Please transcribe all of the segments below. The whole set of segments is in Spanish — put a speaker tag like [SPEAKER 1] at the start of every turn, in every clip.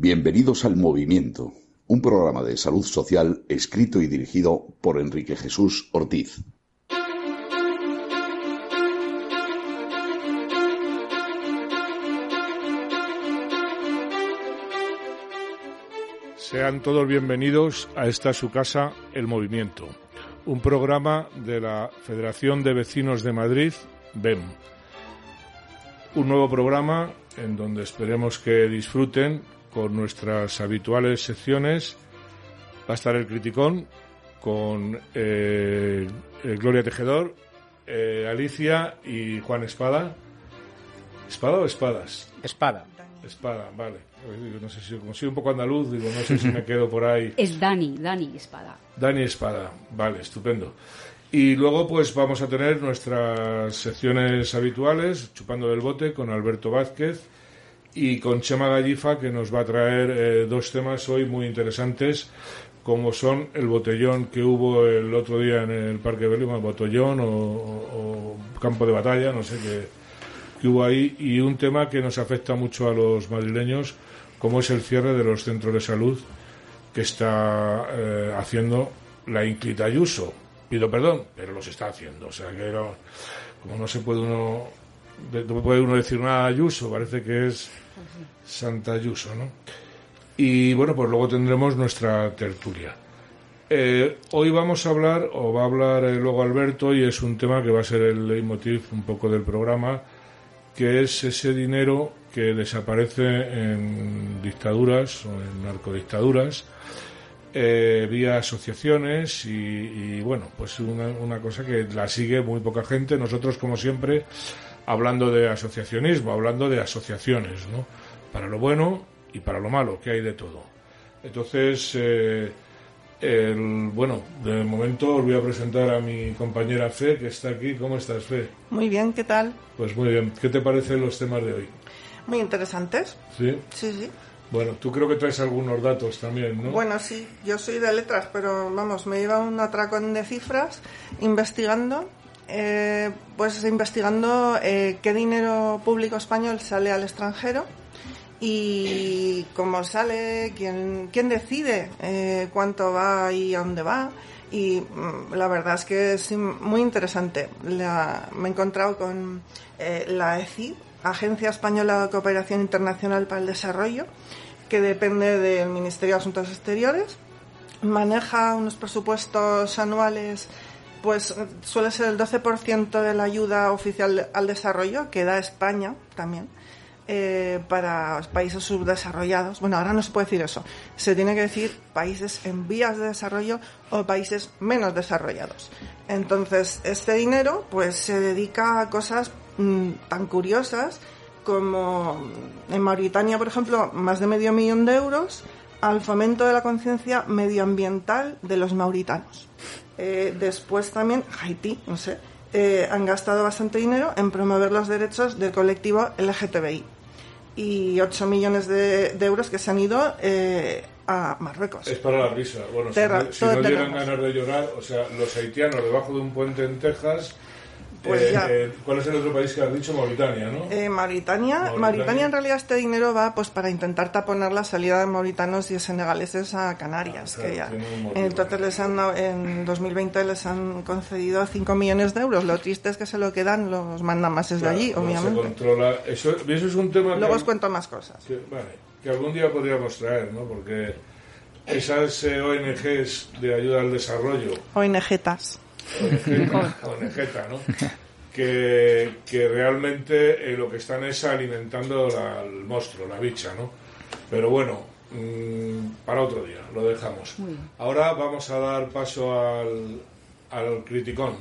[SPEAKER 1] Bienvenidos al Movimiento, un programa de salud social escrito y dirigido por Enrique Jesús Ortiz.
[SPEAKER 2] Sean todos bienvenidos a esta su casa, El Movimiento, un programa de la Federación de Vecinos de Madrid, BEM. Un nuevo programa en donde esperemos que disfruten con nuestras habituales secciones. Va a estar el Criticón con eh, Gloria Tejedor, eh, Alicia y Juan Espada. ¿Espada o espadas?
[SPEAKER 3] Espada.
[SPEAKER 2] Espada, vale. No sé si, como soy un poco andaluz, digo, no sé si me quedo por ahí.
[SPEAKER 4] Es Dani, Dani Espada.
[SPEAKER 2] Dani Espada, vale, estupendo. Y luego pues vamos a tener nuestras secciones habituales, Chupando del Bote, con Alberto Vázquez y con Chema Gallifa, que nos va a traer eh, dos temas hoy muy interesantes, como son el botellón que hubo el otro día en el Parque Belima, botellón o, o, campo de batalla, no sé qué, que hubo ahí, y un tema que nos afecta mucho a los madrileños, como es el cierre de los centros de salud que está eh, haciendo la Inclita Ayuso. Pido perdón, pero los está haciendo. O sea que como no se puede uno no puede uno decir nada Ayuso, parece que es Santa Ayuso, ¿no? Y bueno, pues luego tendremos nuestra tertulia. Eh, hoy vamos a hablar, o va a hablar eh, luego Alberto, y es un tema que va a ser el leitmotiv un poco del programa, que es ese dinero que desaparece en dictaduras o en narcodictaduras eh, vía asociaciones y, y bueno, pues una, una, cosa que la sigue muy poca gente. Nosotros, como siempre, hablando de asociacionismo, hablando de asociaciones, ¿no? Para lo bueno y para lo malo, que hay de todo. Entonces, eh, el, bueno, de momento os voy a presentar a mi compañera Fe, que está aquí. ¿Cómo estás, Fe?
[SPEAKER 5] Muy bien, ¿qué tal?
[SPEAKER 2] Pues muy bien. ¿Qué te parecen los temas de hoy?
[SPEAKER 5] Muy interesantes.
[SPEAKER 2] ¿Sí?
[SPEAKER 5] Sí, sí.
[SPEAKER 2] Bueno, tú creo que traes algunos datos también, ¿no?
[SPEAKER 5] Bueno, sí, yo soy de letras, pero vamos, me lleva un atracón de cifras investigando, eh, pues investigando eh, qué dinero público español sale al extranjero y cómo sale, quién, quién decide eh, cuánto va y a dónde va. Y mm, la verdad es que es muy interesante. La, me he encontrado con eh, la ECI, Agencia Española de Cooperación Internacional para el Desarrollo, que depende del Ministerio de Asuntos Exteriores. Maneja unos presupuestos anuales, pues suele ser el 12% de la ayuda oficial al desarrollo que da España también. Eh, para países subdesarrollados. Bueno, ahora no se puede decir eso. Se tiene que decir países en vías de desarrollo o países menos desarrollados. Entonces, este dinero pues se dedica a cosas mmm, tan curiosas como en Mauritania, por ejemplo, más de medio millón de euros al fomento de la conciencia medioambiental de los mauritanos. Eh, después también Haití, no sé, eh, han gastado bastante dinero en promover los derechos del colectivo LGTBI y 8 millones de, de euros que se han ido eh, a Marruecos.
[SPEAKER 2] Es para la risa. Bueno, Terra, si no, si no llegan ganas de llorar, o sea, los haitianos debajo de un puente en Texas.
[SPEAKER 5] Pues
[SPEAKER 2] eh,
[SPEAKER 5] ya.
[SPEAKER 2] eh, ¿Cuál es el otro país que has dicho? Mauritania, ¿no?
[SPEAKER 5] Eh, Mauritania, Mauritania, Mauritania, en realidad este dinero va pues para intentar taponar la salida de mauritanos y senegaleses a Canarias.
[SPEAKER 2] Ah,
[SPEAKER 5] que
[SPEAKER 2] claro,
[SPEAKER 5] ya,
[SPEAKER 2] un motivo.
[SPEAKER 5] entonces les han, en 2020 les han concedido 5 millones de euros. Lo triste es que se lo quedan los mandamases
[SPEAKER 2] Claro,
[SPEAKER 5] de allí,
[SPEAKER 2] no
[SPEAKER 5] obviamente.
[SPEAKER 2] Se controla. Eso, eso es un tema
[SPEAKER 5] Luego
[SPEAKER 2] que,
[SPEAKER 5] os cuento más cosas.
[SPEAKER 2] que, vale, que algún día podríamos traer, ¿no? Porque esas eh, ONGs de ayuda al desarrollo,
[SPEAKER 5] ONGtas.
[SPEAKER 2] ONGeta, ¿no? Que, que realmente eh, lo que están es alimentando la- el monstruo, la bicha, ¿no? Pero bueno, mm, para otro día, lo dejamos. Ahora vamos a dar paso al, al criticón.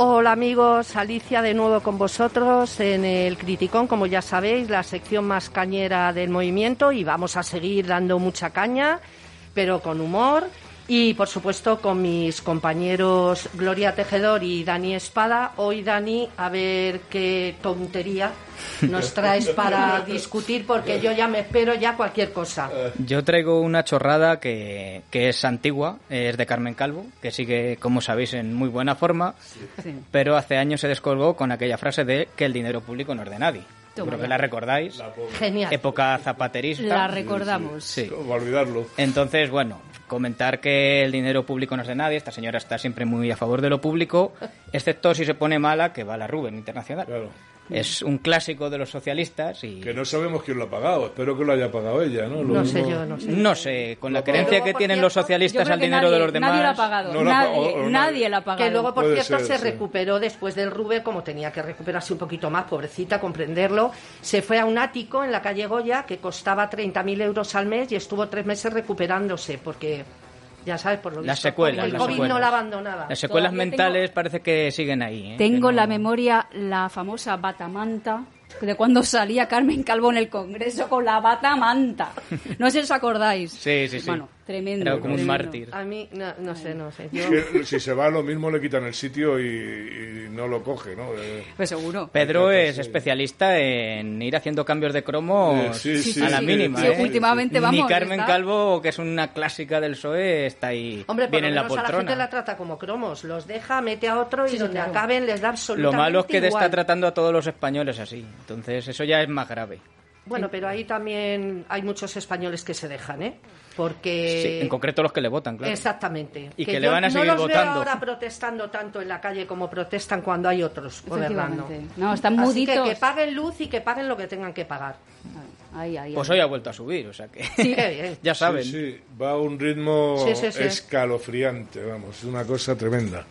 [SPEAKER 3] Hola amigos, Alicia de nuevo con vosotros en el Criticón, como ya sabéis, la sección más cañera del movimiento y vamos a seguir dando mucha caña, pero con humor Y por supuesto con mis compañeros Gloria Tejedor y Dani Espada. Hoy Dani, a ver qué tontería nos traes para discutir porque yo ya me espero ya cualquier cosa.
[SPEAKER 4] Yo traigo una chorrada que, que es antigua, es de Carmen Calvo, que sigue, como sabéis, en muy buena forma, pero hace años se descolgó con aquella frase de que el dinero público no es de nadie. Creo que la recordáis.
[SPEAKER 3] Genial.
[SPEAKER 4] Época zapaterista.
[SPEAKER 6] La recordamos.
[SPEAKER 4] Sí.
[SPEAKER 2] ¿Cómo olvidarlo?
[SPEAKER 4] Entonces, bueno, comentar que el dinero público no es de nadie, esta señora está siempre muy a favor de lo público, excepto si se pone mala, que va a la Rubén Internacional.
[SPEAKER 2] Claro.
[SPEAKER 4] Es un clásico de los socialistas y
[SPEAKER 2] Que no sabemos quién lo ha pagado. Espero que lo haya pagado ella, ¿no? Lo
[SPEAKER 3] No sé yo, no sé.
[SPEAKER 4] no sé, con la creencia
[SPEAKER 3] luego,
[SPEAKER 4] que tienen
[SPEAKER 3] cierto,
[SPEAKER 4] los socialistas al dinero
[SPEAKER 6] nadie,
[SPEAKER 4] de los demás.
[SPEAKER 6] Nadie lo ha pagado.
[SPEAKER 2] No lo ha
[SPEAKER 6] nadie,
[SPEAKER 2] pagado, o nadie.
[SPEAKER 6] nadie lo ha pagado.
[SPEAKER 3] Que luego, por
[SPEAKER 2] Puede
[SPEAKER 3] cierto,
[SPEAKER 2] ser,
[SPEAKER 3] se
[SPEAKER 2] sí.
[SPEAKER 3] recuperó después del Rube, como tenía que recuperarse un poquito más, pobrecita, comprenderlo. Se fue a un ático en la calle Goya que costaba 30.000 euros al mes y estuvo tres meses recuperándose, porque ya sabes, por lo
[SPEAKER 4] Las
[SPEAKER 3] visto,
[SPEAKER 4] secuelas,
[SPEAKER 3] el
[SPEAKER 4] las
[SPEAKER 3] COVID
[SPEAKER 4] secuelas.
[SPEAKER 3] no la abandonaba.
[SPEAKER 4] Las secuelas
[SPEAKER 6] Todavía
[SPEAKER 4] mentales parece que siguen ahí. ¿eh?
[SPEAKER 6] Tengo en la
[SPEAKER 4] no-
[SPEAKER 6] memoria la famosa batamanta de cuando salía Carmen Calvo en el Congreso con la batamanta. No sé si os acordáis.
[SPEAKER 4] Sí, sí, sí.
[SPEAKER 6] Bueno, tremendo.
[SPEAKER 4] Era como un
[SPEAKER 6] tremendo.
[SPEAKER 4] mártir.
[SPEAKER 3] A mí, no, no sé, no sé. Yo-
[SPEAKER 2] Que si se va lo mismo le quitan el sitio y, y no lo coge, ¿no? Eh,
[SPEAKER 6] Pues seguro.
[SPEAKER 4] Pedro
[SPEAKER 2] Sí.
[SPEAKER 4] es especialista en ir haciendo cambios de cromo
[SPEAKER 2] Eh, sí, sí,
[SPEAKER 4] a la
[SPEAKER 2] sí,
[SPEAKER 4] mínima.
[SPEAKER 6] sí,
[SPEAKER 4] ¿eh?
[SPEAKER 6] últimamente, vamos,
[SPEAKER 4] Ni Carmen
[SPEAKER 6] está-
[SPEAKER 4] Calvo, que es una clásica del PSOE, está ahí
[SPEAKER 3] Hombre, por lo
[SPEAKER 4] la
[SPEAKER 3] a la gente la trata como cromos. Los deja, mete a otro y
[SPEAKER 6] Sí, sí,
[SPEAKER 3] donde
[SPEAKER 6] claro.
[SPEAKER 3] acaben les da
[SPEAKER 4] Lo
[SPEAKER 3] absolutamente
[SPEAKER 4] malo es que te
[SPEAKER 3] igual.
[SPEAKER 4] está tratando a todos los españoles así. Entonces, eso ya es más grave.
[SPEAKER 3] Bueno, pero ahí también hay muchos españoles que se dejan, ¿eh? Porque...
[SPEAKER 4] Sí, en concreto los que le votan, claro.
[SPEAKER 3] Exactamente.
[SPEAKER 4] Y que le van a seguir
[SPEAKER 3] no los
[SPEAKER 4] votando.
[SPEAKER 3] Veo ahora protestando tanto en la calle como protestan cuando hay otros gobernando.
[SPEAKER 6] No, están
[SPEAKER 3] Así que
[SPEAKER 6] muditos.
[SPEAKER 3] que paguen luz y que paguen lo que tengan que pagar.
[SPEAKER 6] Ahí, ahí,
[SPEAKER 4] Pues hoy ha vuelto a subir, o sea que
[SPEAKER 3] Sí,
[SPEAKER 4] ya saben.
[SPEAKER 2] Sí, sí, va a un ritmo
[SPEAKER 3] Sí, sí, sí.
[SPEAKER 2] escalofriante, vamos, es una cosa tremenda.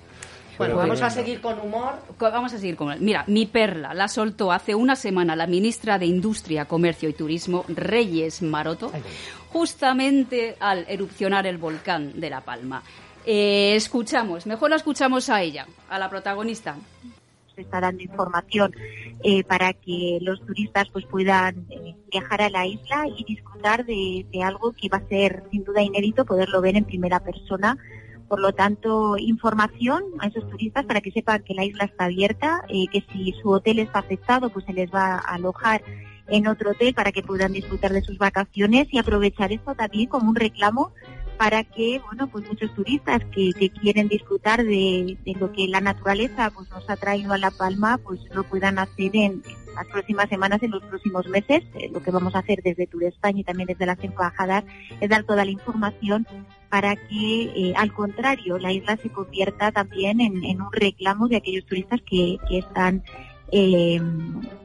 [SPEAKER 3] Bueno,
[SPEAKER 2] Pero
[SPEAKER 3] vamos a seguir con humor.
[SPEAKER 6] Vamos a seguir con él. Mira, mi perla la soltó hace una semana la ministra de Industria, Comercio y Turismo, Reyes Maroto, justamente al erupcionar el volcán de La Palma. Eh, escuchamos, mejor la escuchamos a ella, a la protagonista.
[SPEAKER 7] se está dando información eh, para que los turistas pues puedan eh, viajar a la isla y disfrutar de, de algo que va a ser sin duda inédito poderlo ver en primera persona. Por lo tanto, información a esos turistas para que sepan que la isla está abierta, eh, que si su hotel está afectado, pues se les va a alojar en otro hotel para que puedan disfrutar de sus vacaciones y aprovechar esto también como un reclamo para que bueno pues muchos turistas que, que quieren disfrutar de, lo que la naturaleza pues nos ha traído a La Palma pues lo puedan hacer en las próximas semanas, en los próximos meses. Eh, lo que vamos a hacer desde Tour España y también desde las embajadas es dar toda la información para que, eh, al contrario, la isla se convierta también en, un reclamo de aquellos turistas que, que están eh,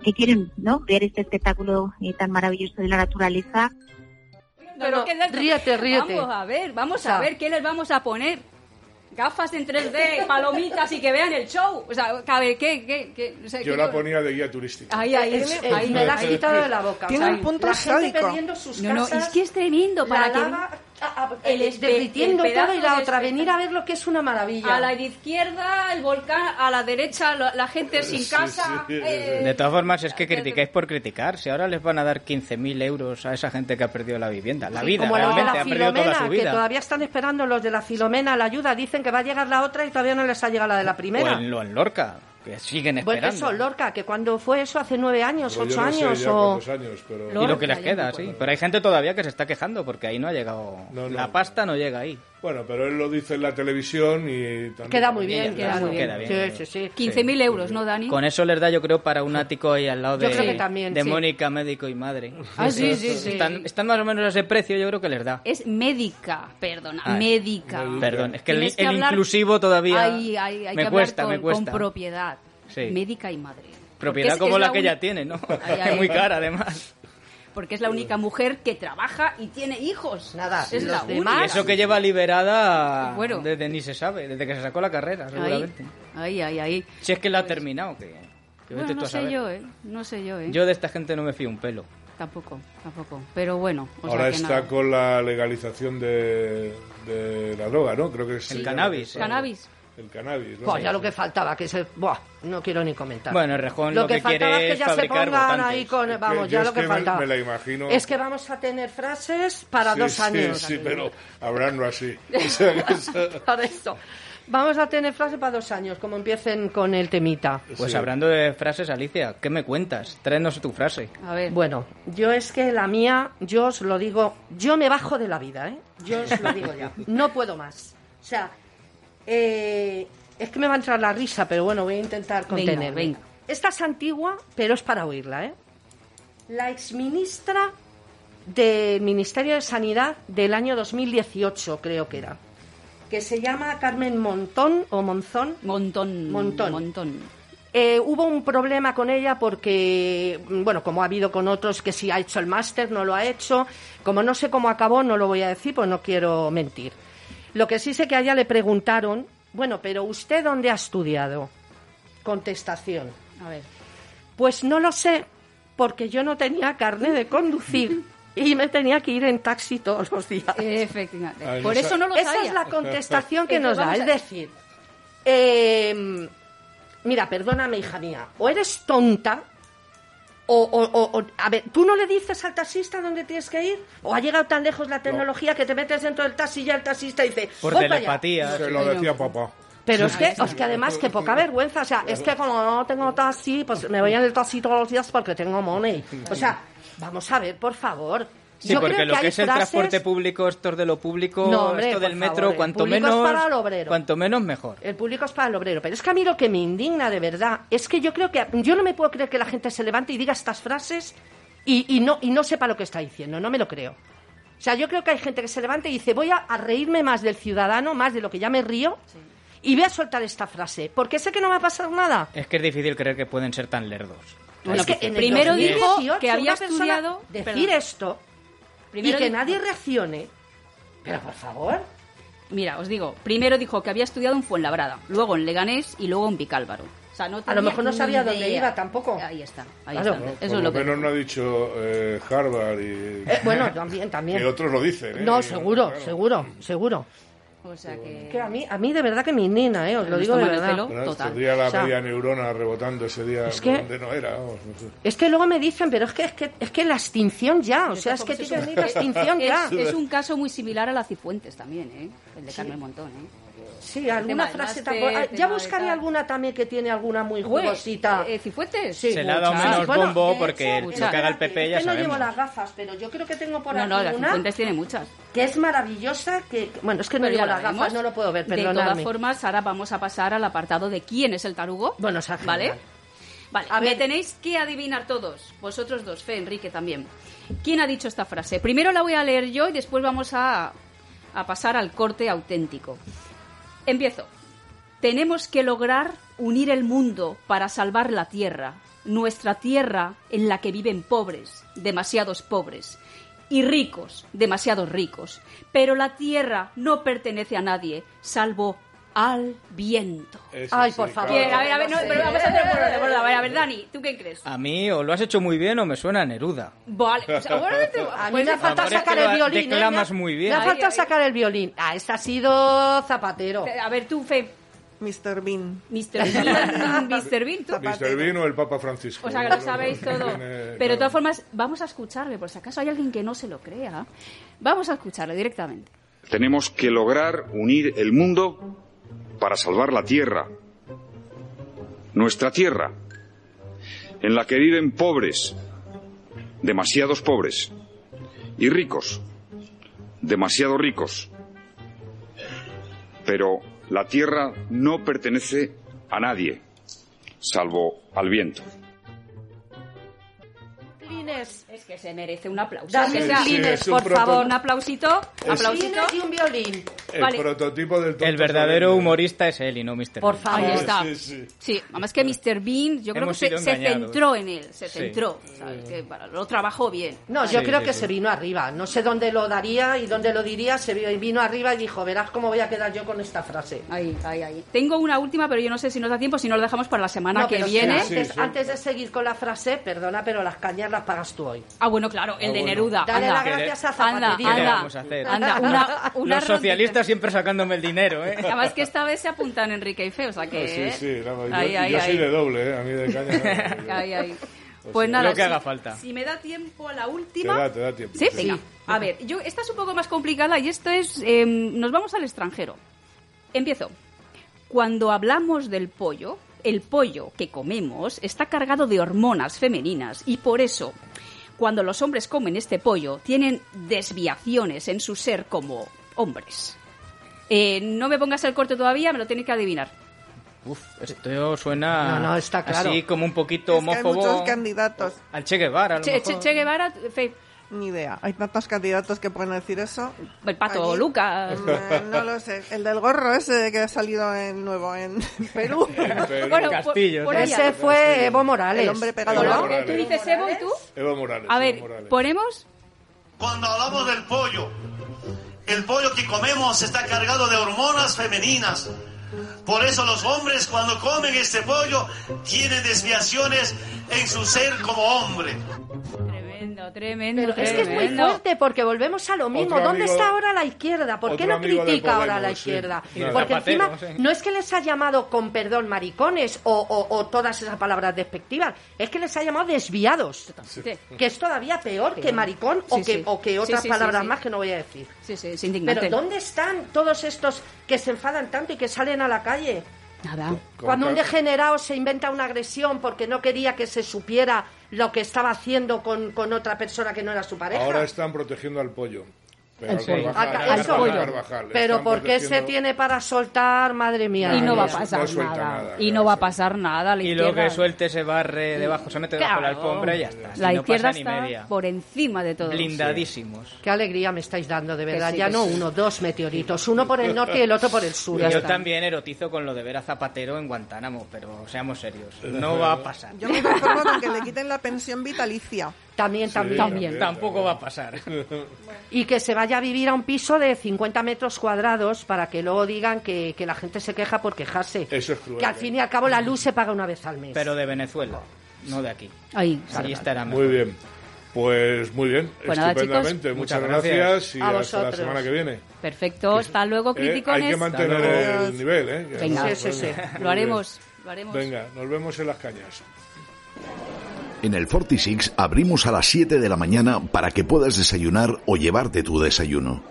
[SPEAKER 7] que quieren ¿no? ver este espectáculo eh, tan maravilloso de la naturaleza
[SPEAKER 3] Pero
[SPEAKER 6] ¿qué les-
[SPEAKER 3] ríete, ríete.
[SPEAKER 6] Vamos a ver, vamos
[SPEAKER 3] O sea,
[SPEAKER 6] a ver qué les vamos a poner. Gafas en 3D, palomitas y que vean el show. O sea, a ver, ¿qué? qué, qué? O sea,
[SPEAKER 2] Yo
[SPEAKER 6] ¿qué-
[SPEAKER 2] la ponía de guía turística.
[SPEAKER 6] Ahí, ahí,
[SPEAKER 3] Es- es-
[SPEAKER 6] ahí.
[SPEAKER 3] me la has quitado de la boca.
[SPEAKER 5] Tiene
[SPEAKER 3] O sea,
[SPEAKER 5] un punto
[SPEAKER 3] la gente
[SPEAKER 5] sádico.
[SPEAKER 3] sus
[SPEAKER 6] No, no, es que es tremendo para
[SPEAKER 3] la
[SPEAKER 6] que
[SPEAKER 3] lava, a- a-
[SPEAKER 6] el
[SPEAKER 3] derritiendo
[SPEAKER 6] el pedazo
[SPEAKER 3] todo y la
[SPEAKER 6] de
[SPEAKER 3] otra, venir a ver lo que es una maravilla.
[SPEAKER 6] a la izquierda el volcán, a la derecha la, la gente sin casa.
[SPEAKER 2] sí, sí,
[SPEAKER 6] eh,
[SPEAKER 4] De todas formas, es que criticáis por criticar. Si ahora les van a dar 15.000 euros a esa gente que ha perdido la vivienda, la vida,
[SPEAKER 3] como los de
[SPEAKER 4] realmente,
[SPEAKER 3] la
[SPEAKER 4] ha perdido toda
[SPEAKER 3] Filomena,
[SPEAKER 4] su
[SPEAKER 3] que
[SPEAKER 4] vida.
[SPEAKER 3] todavía están esperando los de la Filomena la ayuda. Dicen que va a llegar la otra y todavía no les ha llegado la de la
[SPEAKER 4] O
[SPEAKER 3] primera.
[SPEAKER 4] en, o en Lorca, que siguen
[SPEAKER 3] Bueno,
[SPEAKER 4] esperando.
[SPEAKER 3] eso, Lorca, que cuando fue eso hace nueve años,
[SPEAKER 2] Pues
[SPEAKER 3] ocho
[SPEAKER 2] yo no sé
[SPEAKER 3] años
[SPEAKER 2] ya
[SPEAKER 3] o...
[SPEAKER 2] años, pero...
[SPEAKER 4] y lo que les queda, sí. Pero hay gente todavía que se está quejando porque ahí no ha llegado.
[SPEAKER 2] No, no.
[SPEAKER 4] La pasta no llega ahí.
[SPEAKER 2] Bueno, pero él lo dice en la televisión y también...
[SPEAKER 3] Queda muy bien,
[SPEAKER 4] Queda
[SPEAKER 3] muy bien.
[SPEAKER 4] queda bien.
[SPEAKER 3] Sí, sí, sí.
[SPEAKER 6] 15.000 euros, ¿no, Dani?
[SPEAKER 4] Con eso les da, yo creo, para un ático ahí al lado
[SPEAKER 3] Yo
[SPEAKER 4] de,
[SPEAKER 3] creo que también,
[SPEAKER 4] de
[SPEAKER 3] sí.
[SPEAKER 4] Mónica, médico y madre.
[SPEAKER 6] Ah, sí, sí, sí.
[SPEAKER 4] Están, están más o menos a ese precio, yo creo que les da.
[SPEAKER 6] Es médica, perdona,
[SPEAKER 4] Ah,
[SPEAKER 6] médica.
[SPEAKER 4] Perdón, es que el,
[SPEAKER 6] Tienes que
[SPEAKER 4] el
[SPEAKER 6] hablar-
[SPEAKER 4] inclusivo todavía
[SPEAKER 6] Hay, hay, hay
[SPEAKER 4] me
[SPEAKER 6] que
[SPEAKER 4] cuesta,
[SPEAKER 6] hablar
[SPEAKER 4] me
[SPEAKER 6] con,
[SPEAKER 4] cuesta.
[SPEAKER 6] con propiedad.
[SPEAKER 4] Sí.
[SPEAKER 6] Médica y madre.
[SPEAKER 4] Propiedad
[SPEAKER 6] es-
[SPEAKER 4] como
[SPEAKER 6] es
[SPEAKER 4] la, que
[SPEAKER 6] uni-
[SPEAKER 4] ella tiene, ¿no?
[SPEAKER 6] Ay, ay.
[SPEAKER 4] Muy cara, además.
[SPEAKER 6] Porque es la única mujer que trabaja y tiene hijos.
[SPEAKER 3] Nada,
[SPEAKER 6] es la
[SPEAKER 3] demás-
[SPEAKER 6] única.
[SPEAKER 4] Y eso que lleva liberada
[SPEAKER 6] Bueno.
[SPEAKER 4] desde ni se sabe, desde que se sacó la carrera,
[SPEAKER 6] Ahí,
[SPEAKER 4] seguramente.
[SPEAKER 6] ahí, ahí, ahí.
[SPEAKER 4] Si es que la ha terminado, que, que
[SPEAKER 6] Bueno,
[SPEAKER 4] vete tú
[SPEAKER 6] no
[SPEAKER 4] a
[SPEAKER 6] sé yo, ¿eh? No sé yo, ¿eh?
[SPEAKER 4] Yo de esta gente no me fío un pelo.
[SPEAKER 6] Tampoco, tampoco. Pero bueno, o sea
[SPEAKER 2] Ahora
[SPEAKER 6] que
[SPEAKER 2] está
[SPEAKER 6] nada.
[SPEAKER 2] con la legalización de, de la droga, ¿no? Creo que es
[SPEAKER 4] El cannabis, ¿eh?
[SPEAKER 6] Cannabis.
[SPEAKER 2] El cannabis. ¿no?
[SPEAKER 3] Pues ya lo que faltaba, que se... Buah, no quiero ni comentar.
[SPEAKER 4] Bueno, Rejón
[SPEAKER 3] lo
[SPEAKER 4] lo
[SPEAKER 3] que,
[SPEAKER 4] que
[SPEAKER 3] faltaba
[SPEAKER 4] quiere
[SPEAKER 3] es que ya se pongan
[SPEAKER 4] votantes.
[SPEAKER 3] ahí con...
[SPEAKER 2] que
[SPEAKER 3] Vamos, ya
[SPEAKER 2] es
[SPEAKER 3] lo que,
[SPEAKER 2] que
[SPEAKER 3] faltaba.
[SPEAKER 2] me la imagino.
[SPEAKER 3] Es que vamos a tener frases para
[SPEAKER 2] Sí,
[SPEAKER 3] dos
[SPEAKER 2] sí,
[SPEAKER 3] años.
[SPEAKER 2] Sí,
[SPEAKER 3] aquí.
[SPEAKER 2] pero hablando así.
[SPEAKER 3] Para eso. Vamos a tener frases para dos años, como empiecen con el temita.
[SPEAKER 4] Pues
[SPEAKER 2] Sí.
[SPEAKER 4] hablando de frases, Alicia, ¿qué me cuentas? Tráenos tu frase.
[SPEAKER 6] A ver.
[SPEAKER 3] Bueno, yo es que la mía, yo os lo digo, yo me bajo de la vida, ¿eh? Yo os lo digo ya. No puedo más. O sea, eh, es que me va a entrar la risa, pero bueno, voy a intentar
[SPEAKER 6] Venga,
[SPEAKER 3] contenerme.
[SPEAKER 6] venga.
[SPEAKER 3] Esta es antigua, pero es para oírla, ¿eh? La exministra del Ministerio de Sanidad del año 2018, creo que era, que se llama Carmen Montón o Monzón,
[SPEAKER 6] Montón.
[SPEAKER 3] Montón.
[SPEAKER 6] Montón.
[SPEAKER 3] eh, hubo un problema con ella porque, bueno, como ha habido con otros que si ha hecho el máster, no lo ha hecho. Como no sé cómo acabó, no lo voy a decir, pues no quiero mentir. Lo que sí sé que a ella le preguntaron, bueno, pero ¿usted dónde ha estudiado? Contestación.
[SPEAKER 6] A ver.
[SPEAKER 3] Pues no lo sé, porque yo no tenía carne de conducir y me tenía que ir en taxi todos los días.
[SPEAKER 6] Efectivamente. Por eso no lo
[SPEAKER 3] Esa
[SPEAKER 6] sabía.
[SPEAKER 3] es la contestación que nos da. Es
[SPEAKER 6] a-
[SPEAKER 3] decir, eh, mira, perdóname, hija mía, o eres tonta, o, o- o- o- a ver, ¿tú no le dices al taxista dónde tienes que ir? ¿O ha llegado tan lejos la tecnología que te metes dentro del taxi y ya el taxista dice...
[SPEAKER 4] Por
[SPEAKER 3] "Voy para allá"?
[SPEAKER 4] telepatía.
[SPEAKER 2] se lo decía papá.
[SPEAKER 3] Pero es que, es que además, que poca vergüenza. O sea, es que como no tengo taxi, pues me voy en el taxi todos los días porque tengo money. O sea, vamos a ver, por favor.
[SPEAKER 4] Sí,
[SPEAKER 3] Yo
[SPEAKER 4] porque
[SPEAKER 3] creo
[SPEAKER 4] lo que es el
[SPEAKER 3] frases-
[SPEAKER 4] transporte público, esto es de lo público,
[SPEAKER 3] No, hombre,
[SPEAKER 4] esto del metro,
[SPEAKER 3] favor,
[SPEAKER 4] cuanto
[SPEAKER 3] público es
[SPEAKER 4] menos,
[SPEAKER 3] para el obrero.
[SPEAKER 4] cuanto menos mejor.
[SPEAKER 3] El público es para el obrero. Pero es que a mí lo que me indigna de verdad es que yo creo que. Yo no me puedo creer que la gente se levante y diga estas frases y, y no, y no sepa lo que está diciendo. No me lo creo. O sea, yo creo que hay gente que se levanta y dice: Voy a, a reírme más del ciudadano, más de lo que ya me río, y voy a soltar esta frase. Porque sé que no va a pasar nada.
[SPEAKER 4] Es que es difícil creer que pueden ser tan lerdos.
[SPEAKER 6] Bueno,
[SPEAKER 3] es que en el
[SPEAKER 6] primero dijo
[SPEAKER 3] 2018
[SPEAKER 6] que había estudiado-
[SPEAKER 3] Decir
[SPEAKER 6] perdón.
[SPEAKER 3] esto
[SPEAKER 6] Primero
[SPEAKER 3] y que
[SPEAKER 6] dijo-
[SPEAKER 3] nadie reaccione. Pero por favor.
[SPEAKER 6] Mira, os digo, primero dijo que había estudiado en Fuenlabrada, luego en Leganés y luego en Vicálvaro. O sea, no
[SPEAKER 3] A lo mejor no sabía dónde
[SPEAKER 6] idea.
[SPEAKER 3] iba tampoco.
[SPEAKER 6] Ahí está, ahí
[SPEAKER 3] Claro.
[SPEAKER 6] está.
[SPEAKER 2] ¿no?
[SPEAKER 6] Eso
[SPEAKER 2] Por
[SPEAKER 6] es
[SPEAKER 2] lo
[SPEAKER 6] lo que
[SPEAKER 2] menos no ha dicho eh, Harvard y
[SPEAKER 3] Eh, bueno, también, también.
[SPEAKER 2] que otros lo dicen. ¿eh?
[SPEAKER 3] No,
[SPEAKER 2] Y,
[SPEAKER 3] seguro,
[SPEAKER 2] claro.
[SPEAKER 3] seguro, seguro.
[SPEAKER 6] O sea que...
[SPEAKER 3] Que a mí, a mí de verdad que me indigna, ¿eh? Os lo digo de verdad.
[SPEAKER 6] pelo.
[SPEAKER 2] Bueno. Tendría la
[SPEAKER 3] O sea,
[SPEAKER 2] media neurona rebotando ese día
[SPEAKER 3] es que-
[SPEAKER 2] donde no era. vamos, no sé.
[SPEAKER 3] Es que luego me dicen, pero es que es que, es que la extinción ya, o sea, es que tiene la extinción ya.
[SPEAKER 6] Es, es un caso muy similar a la Cifuentes también, ¿eh? El de Carmen Montón, ¿eh?
[SPEAKER 3] Sí, alguna frase tampoco. ah, Ya buscaré alguna también que tiene alguna muy jugosita.
[SPEAKER 6] eh, ¿Cifuentes?
[SPEAKER 3] Sí,
[SPEAKER 4] Se le ha dado menos
[SPEAKER 3] Bueno,
[SPEAKER 4] bombo
[SPEAKER 3] de
[SPEAKER 4] porque lo que haga el PP ya
[SPEAKER 3] es que no llevo las gafas, pero yo creo que tengo por
[SPEAKER 6] No,
[SPEAKER 3] aquí
[SPEAKER 6] no,
[SPEAKER 3] una
[SPEAKER 6] Cifuentes tiene muchas.
[SPEAKER 3] que es maravillosa, que bueno, es que no
[SPEAKER 6] Pero
[SPEAKER 3] llevo las
[SPEAKER 6] la
[SPEAKER 3] gafas, no lo puedo ver,
[SPEAKER 6] De todas formas, ahora vamos a pasar al apartado de quién es el tarugo.
[SPEAKER 3] Bueno, o sea,
[SPEAKER 6] ¿Vale? Vale,
[SPEAKER 3] A
[SPEAKER 6] me
[SPEAKER 3] ver.
[SPEAKER 6] tenéis que adivinar todos, vosotros dos, Fe, Enrique también. ¿Quién ha dicho esta frase? Primero la voy a leer yo y después vamos a, a pasar al corte auténtico. Empiezo. Tenemos que lograr unir el mundo para salvar la tierra, nuestra tierra en la que viven pobres, demasiados pobres, y ricos, demasiados ricos. Pero la tierra no pertenece a nadie, salvo al viento.
[SPEAKER 2] Eso
[SPEAKER 3] Ay,
[SPEAKER 2] sí,
[SPEAKER 3] por favor.
[SPEAKER 6] Bien, a ver, a ver, no, pero vamos a hacer por orden, por orden. A ver, a ver, Dani, ¿tú qué crees?
[SPEAKER 4] A mí o lo has hecho muy bien o me suena a Neruda.
[SPEAKER 6] Vale, o sea, bueno, te-
[SPEAKER 3] A mí
[SPEAKER 6] pues,
[SPEAKER 3] me ha faltado
[SPEAKER 4] Ahora es
[SPEAKER 3] sacar el violín. ¿eh?
[SPEAKER 4] declamas
[SPEAKER 3] Me ha-
[SPEAKER 4] muy bien.
[SPEAKER 3] Me ha faltado sacar el violín. Ah, este ha sido Zapatero.
[SPEAKER 6] a ver, tú, Fe,
[SPEAKER 5] Mr. Bean.
[SPEAKER 6] Mr. Bean, Mr. Bean, tú.
[SPEAKER 2] Mr. Bean o el Papa Francisco.
[SPEAKER 6] O sea, que lo sabéis todo. Pero de todas formas, vamos a escucharle, por si acaso hay alguien que no se lo crea. Vamos a escucharle directamente.
[SPEAKER 8] Tenemos que lograr unir el mundo para salvar la tierra. Nuestra tierra, en la que viven pobres, demasiados pobres, y ricos, demasiado ricos. Pero la tierra no pertenece a nadie, salvo al viento.
[SPEAKER 6] Que se merece un aplauso.
[SPEAKER 3] Dame
[SPEAKER 2] es un
[SPEAKER 3] por favor.
[SPEAKER 6] Un aplausito, aplausito.
[SPEAKER 3] Y un violín.
[SPEAKER 2] El
[SPEAKER 6] Vale.
[SPEAKER 2] prototipo del
[SPEAKER 4] El verdadero
[SPEAKER 2] solemne.
[SPEAKER 4] humorista es él y no Mr.
[SPEAKER 3] Por
[SPEAKER 4] Bean.
[SPEAKER 3] favor.
[SPEAKER 6] Ahí está.
[SPEAKER 2] Sí, sí.
[SPEAKER 6] Sí, además que Mr. Bean, yo creo que se, centró en él, se
[SPEAKER 4] Sí.
[SPEAKER 6] centró. ¿sabes? Que, bueno, lo trabajó bien.
[SPEAKER 3] No, yo
[SPEAKER 4] Sí,
[SPEAKER 3] creo
[SPEAKER 4] sí,
[SPEAKER 3] que
[SPEAKER 4] sí.
[SPEAKER 3] se vino arriba. No sé dónde lo daría y dónde lo diría. Se vi- vino arriba y dijo, verás cómo voy a quedar yo con esta frase.
[SPEAKER 6] Ahí, ahí, ahí. Tengo una última, pero yo no sé si nos da tiempo, si no lo dejamos para la semana
[SPEAKER 3] No,
[SPEAKER 6] que viene.
[SPEAKER 3] antes,
[SPEAKER 2] Sí, sí.
[SPEAKER 3] antes de seguir con la frase, perdona, pero las cañas las pagas tú hoy.
[SPEAKER 6] Ah, bueno, claro, el
[SPEAKER 2] Ah,
[SPEAKER 6] de
[SPEAKER 2] bueno.
[SPEAKER 6] Neruda.
[SPEAKER 3] Dale
[SPEAKER 6] anda.
[SPEAKER 3] las gracias a
[SPEAKER 6] Anda,
[SPEAKER 3] Zapatería.
[SPEAKER 4] ¿Qué le
[SPEAKER 6] anda,
[SPEAKER 4] vamos a hacer?
[SPEAKER 6] anda, una, una
[SPEAKER 4] Los socialistas
[SPEAKER 6] rondita.
[SPEAKER 4] siempre sacándome el dinero, ¿eh?
[SPEAKER 6] Además que esta vez se apuntan Enrique y Fe, o sea que...
[SPEAKER 2] Sí, sí, no, yo,
[SPEAKER 6] Ahí, ahí,
[SPEAKER 2] yo soy
[SPEAKER 6] ahí.
[SPEAKER 2] de doble, ¿eh? A mí de caña. no.
[SPEAKER 6] Ahí, ahí. Pues nada,
[SPEAKER 4] Lo que
[SPEAKER 6] si-
[SPEAKER 4] haga falta.
[SPEAKER 6] Si me da tiempo a la
[SPEAKER 2] Te
[SPEAKER 6] última...
[SPEAKER 2] da, te da tiempo.
[SPEAKER 6] ¿Sí? Venga. A ver, yo, esta es un poco más complicada y esto es... eh, nos vamos al extranjero. Empiezo. Cuando hablamos del pollo, el pollo que comemos está cargado de hormonas femeninas y por eso, cuando los hombres comen este pollo, tienen desviaciones en su ser como hombres. Eh, no me pongas el corte todavía, me lo tienes que adivinar.
[SPEAKER 4] Uf, esto suena
[SPEAKER 3] No, no, está claro.
[SPEAKER 4] así como un poquito
[SPEAKER 5] Es que hay
[SPEAKER 4] homófobo
[SPEAKER 5] muchos candidatos.
[SPEAKER 4] al Che Guevara, a lo
[SPEAKER 6] Che,
[SPEAKER 4] mejor.
[SPEAKER 6] Che- Che Guevara, Fe-
[SPEAKER 5] Ni idea. Hay tantos candidatos que pueden decir eso.
[SPEAKER 6] el pato
[SPEAKER 5] Allí.
[SPEAKER 6] Lucas.
[SPEAKER 5] Eh, no lo sé. El del gorro ese que ha salido en nuevo en Perú.
[SPEAKER 6] Bueno,
[SPEAKER 4] Castillo,
[SPEAKER 6] por
[SPEAKER 4] ¿no?
[SPEAKER 6] ahí
[SPEAKER 3] Ese fue Evo Morales.
[SPEAKER 5] El hombre pegado
[SPEAKER 2] Morales.
[SPEAKER 6] tú dices Evo y tú.
[SPEAKER 2] Evo Morales.
[SPEAKER 6] A
[SPEAKER 2] Evo
[SPEAKER 6] ver,
[SPEAKER 2] Morales.
[SPEAKER 6] ponemos.
[SPEAKER 9] Cuando hablamos del pollo, el pollo que comemos está cargado de hormonas femeninas. Por eso los hombres cuando comen este pollo tienen desviaciones en su ser como hombre.
[SPEAKER 6] Tremendo, tremendo.
[SPEAKER 3] Pero es que es muy fuerte porque volvemos a lo mismo.
[SPEAKER 2] Otro
[SPEAKER 3] ¿Dónde
[SPEAKER 2] amigo-
[SPEAKER 3] está ahora la izquierda? ¿Por qué no critica ahora a la
[SPEAKER 2] sí.
[SPEAKER 3] izquierda? Porque
[SPEAKER 4] Zapatero,
[SPEAKER 3] encima
[SPEAKER 4] sí.
[SPEAKER 3] no es que les ha llamado con perdón maricones o, o- o todas esas palabras despectivas, es que les ha llamado desviados,
[SPEAKER 6] Sí,
[SPEAKER 3] que es todavía peor que maricón o, que,
[SPEAKER 6] sí.
[SPEAKER 3] o que
[SPEAKER 6] Sí,
[SPEAKER 3] otras
[SPEAKER 6] sí, sí,
[SPEAKER 3] palabras
[SPEAKER 6] sí.
[SPEAKER 3] más que no voy a decir.
[SPEAKER 6] sí, sí, es indignante.
[SPEAKER 3] Pero ¿dónde están todos estos que se enfadan tanto y que salen a la calle?
[SPEAKER 6] Nada.
[SPEAKER 3] Cuando un degenerado se inventa una agresión porque no quería que se supiera lo que estaba haciendo con, con otra persona que no era su pareja.
[SPEAKER 2] Ahora están protegiendo al pollo. Pero al. Carvajal,
[SPEAKER 3] al
[SPEAKER 2] le
[SPEAKER 3] Pero
[SPEAKER 2] están
[SPEAKER 3] ¿por qué se tiene para soltar? Madre mía.
[SPEAKER 6] Y no va a pasar nada.
[SPEAKER 2] nada,
[SPEAKER 6] Y no va a pasar nada. La
[SPEAKER 4] Y lo que suelte se barre debajo, se mete debajo de la
[SPEAKER 6] Claro.
[SPEAKER 4] alfombra y ya está.
[SPEAKER 6] La izquierda está
[SPEAKER 4] media.
[SPEAKER 6] por encima de todo.
[SPEAKER 4] Blindadísimos.
[SPEAKER 3] Qué alegría me estáis dando, de verdad.
[SPEAKER 6] sí,
[SPEAKER 3] ya no
[SPEAKER 6] sí.
[SPEAKER 3] uno, dos meteoritos. Uno por el norte y el otro por el sur.
[SPEAKER 4] Y yo
[SPEAKER 3] está.
[SPEAKER 4] también erotizo con lo de ver a Zapatero en Guantánamo, pero seamos serios. No va a pasar.
[SPEAKER 5] Yo me conformo con que le quiten la pensión vitalicia.
[SPEAKER 3] También, también.
[SPEAKER 6] También.
[SPEAKER 4] Tampoco va a pasar.
[SPEAKER 3] Y que se vaya a vivir a un piso de 50 metros cuadrados para que luego digan que, que la gente se queja por quejarse.
[SPEAKER 2] Eso es cruel,
[SPEAKER 3] Que al
[SPEAKER 2] ¿eh?
[SPEAKER 3] fin y al cabo la luz se paga una vez al mes.
[SPEAKER 4] Pero de Venezuela, no de aquí.
[SPEAKER 6] Ahí.
[SPEAKER 4] Allí estará mejor.
[SPEAKER 2] Muy bien. Pues muy bien,
[SPEAKER 6] Pues nada,
[SPEAKER 2] estupendamente.
[SPEAKER 6] chicos.
[SPEAKER 2] Muchas, gracias,
[SPEAKER 4] gracias.
[SPEAKER 2] y
[SPEAKER 3] A
[SPEAKER 2] hasta la
[SPEAKER 3] vosotros.
[SPEAKER 2] semana que viene.
[SPEAKER 6] Perfecto. Hasta luego,
[SPEAKER 2] Eh,
[SPEAKER 6] criticones.
[SPEAKER 2] hay que mantener el nivel, ¿eh?
[SPEAKER 6] Venga.
[SPEAKER 3] Sí, sí,
[SPEAKER 6] Lo haremos. Lo haremos.
[SPEAKER 2] bien. Venga, nos vemos en las cañas.
[SPEAKER 1] En el 46 abrimos a las 7 de la mañana para que puedas desayunar o llevarte tu desayuno.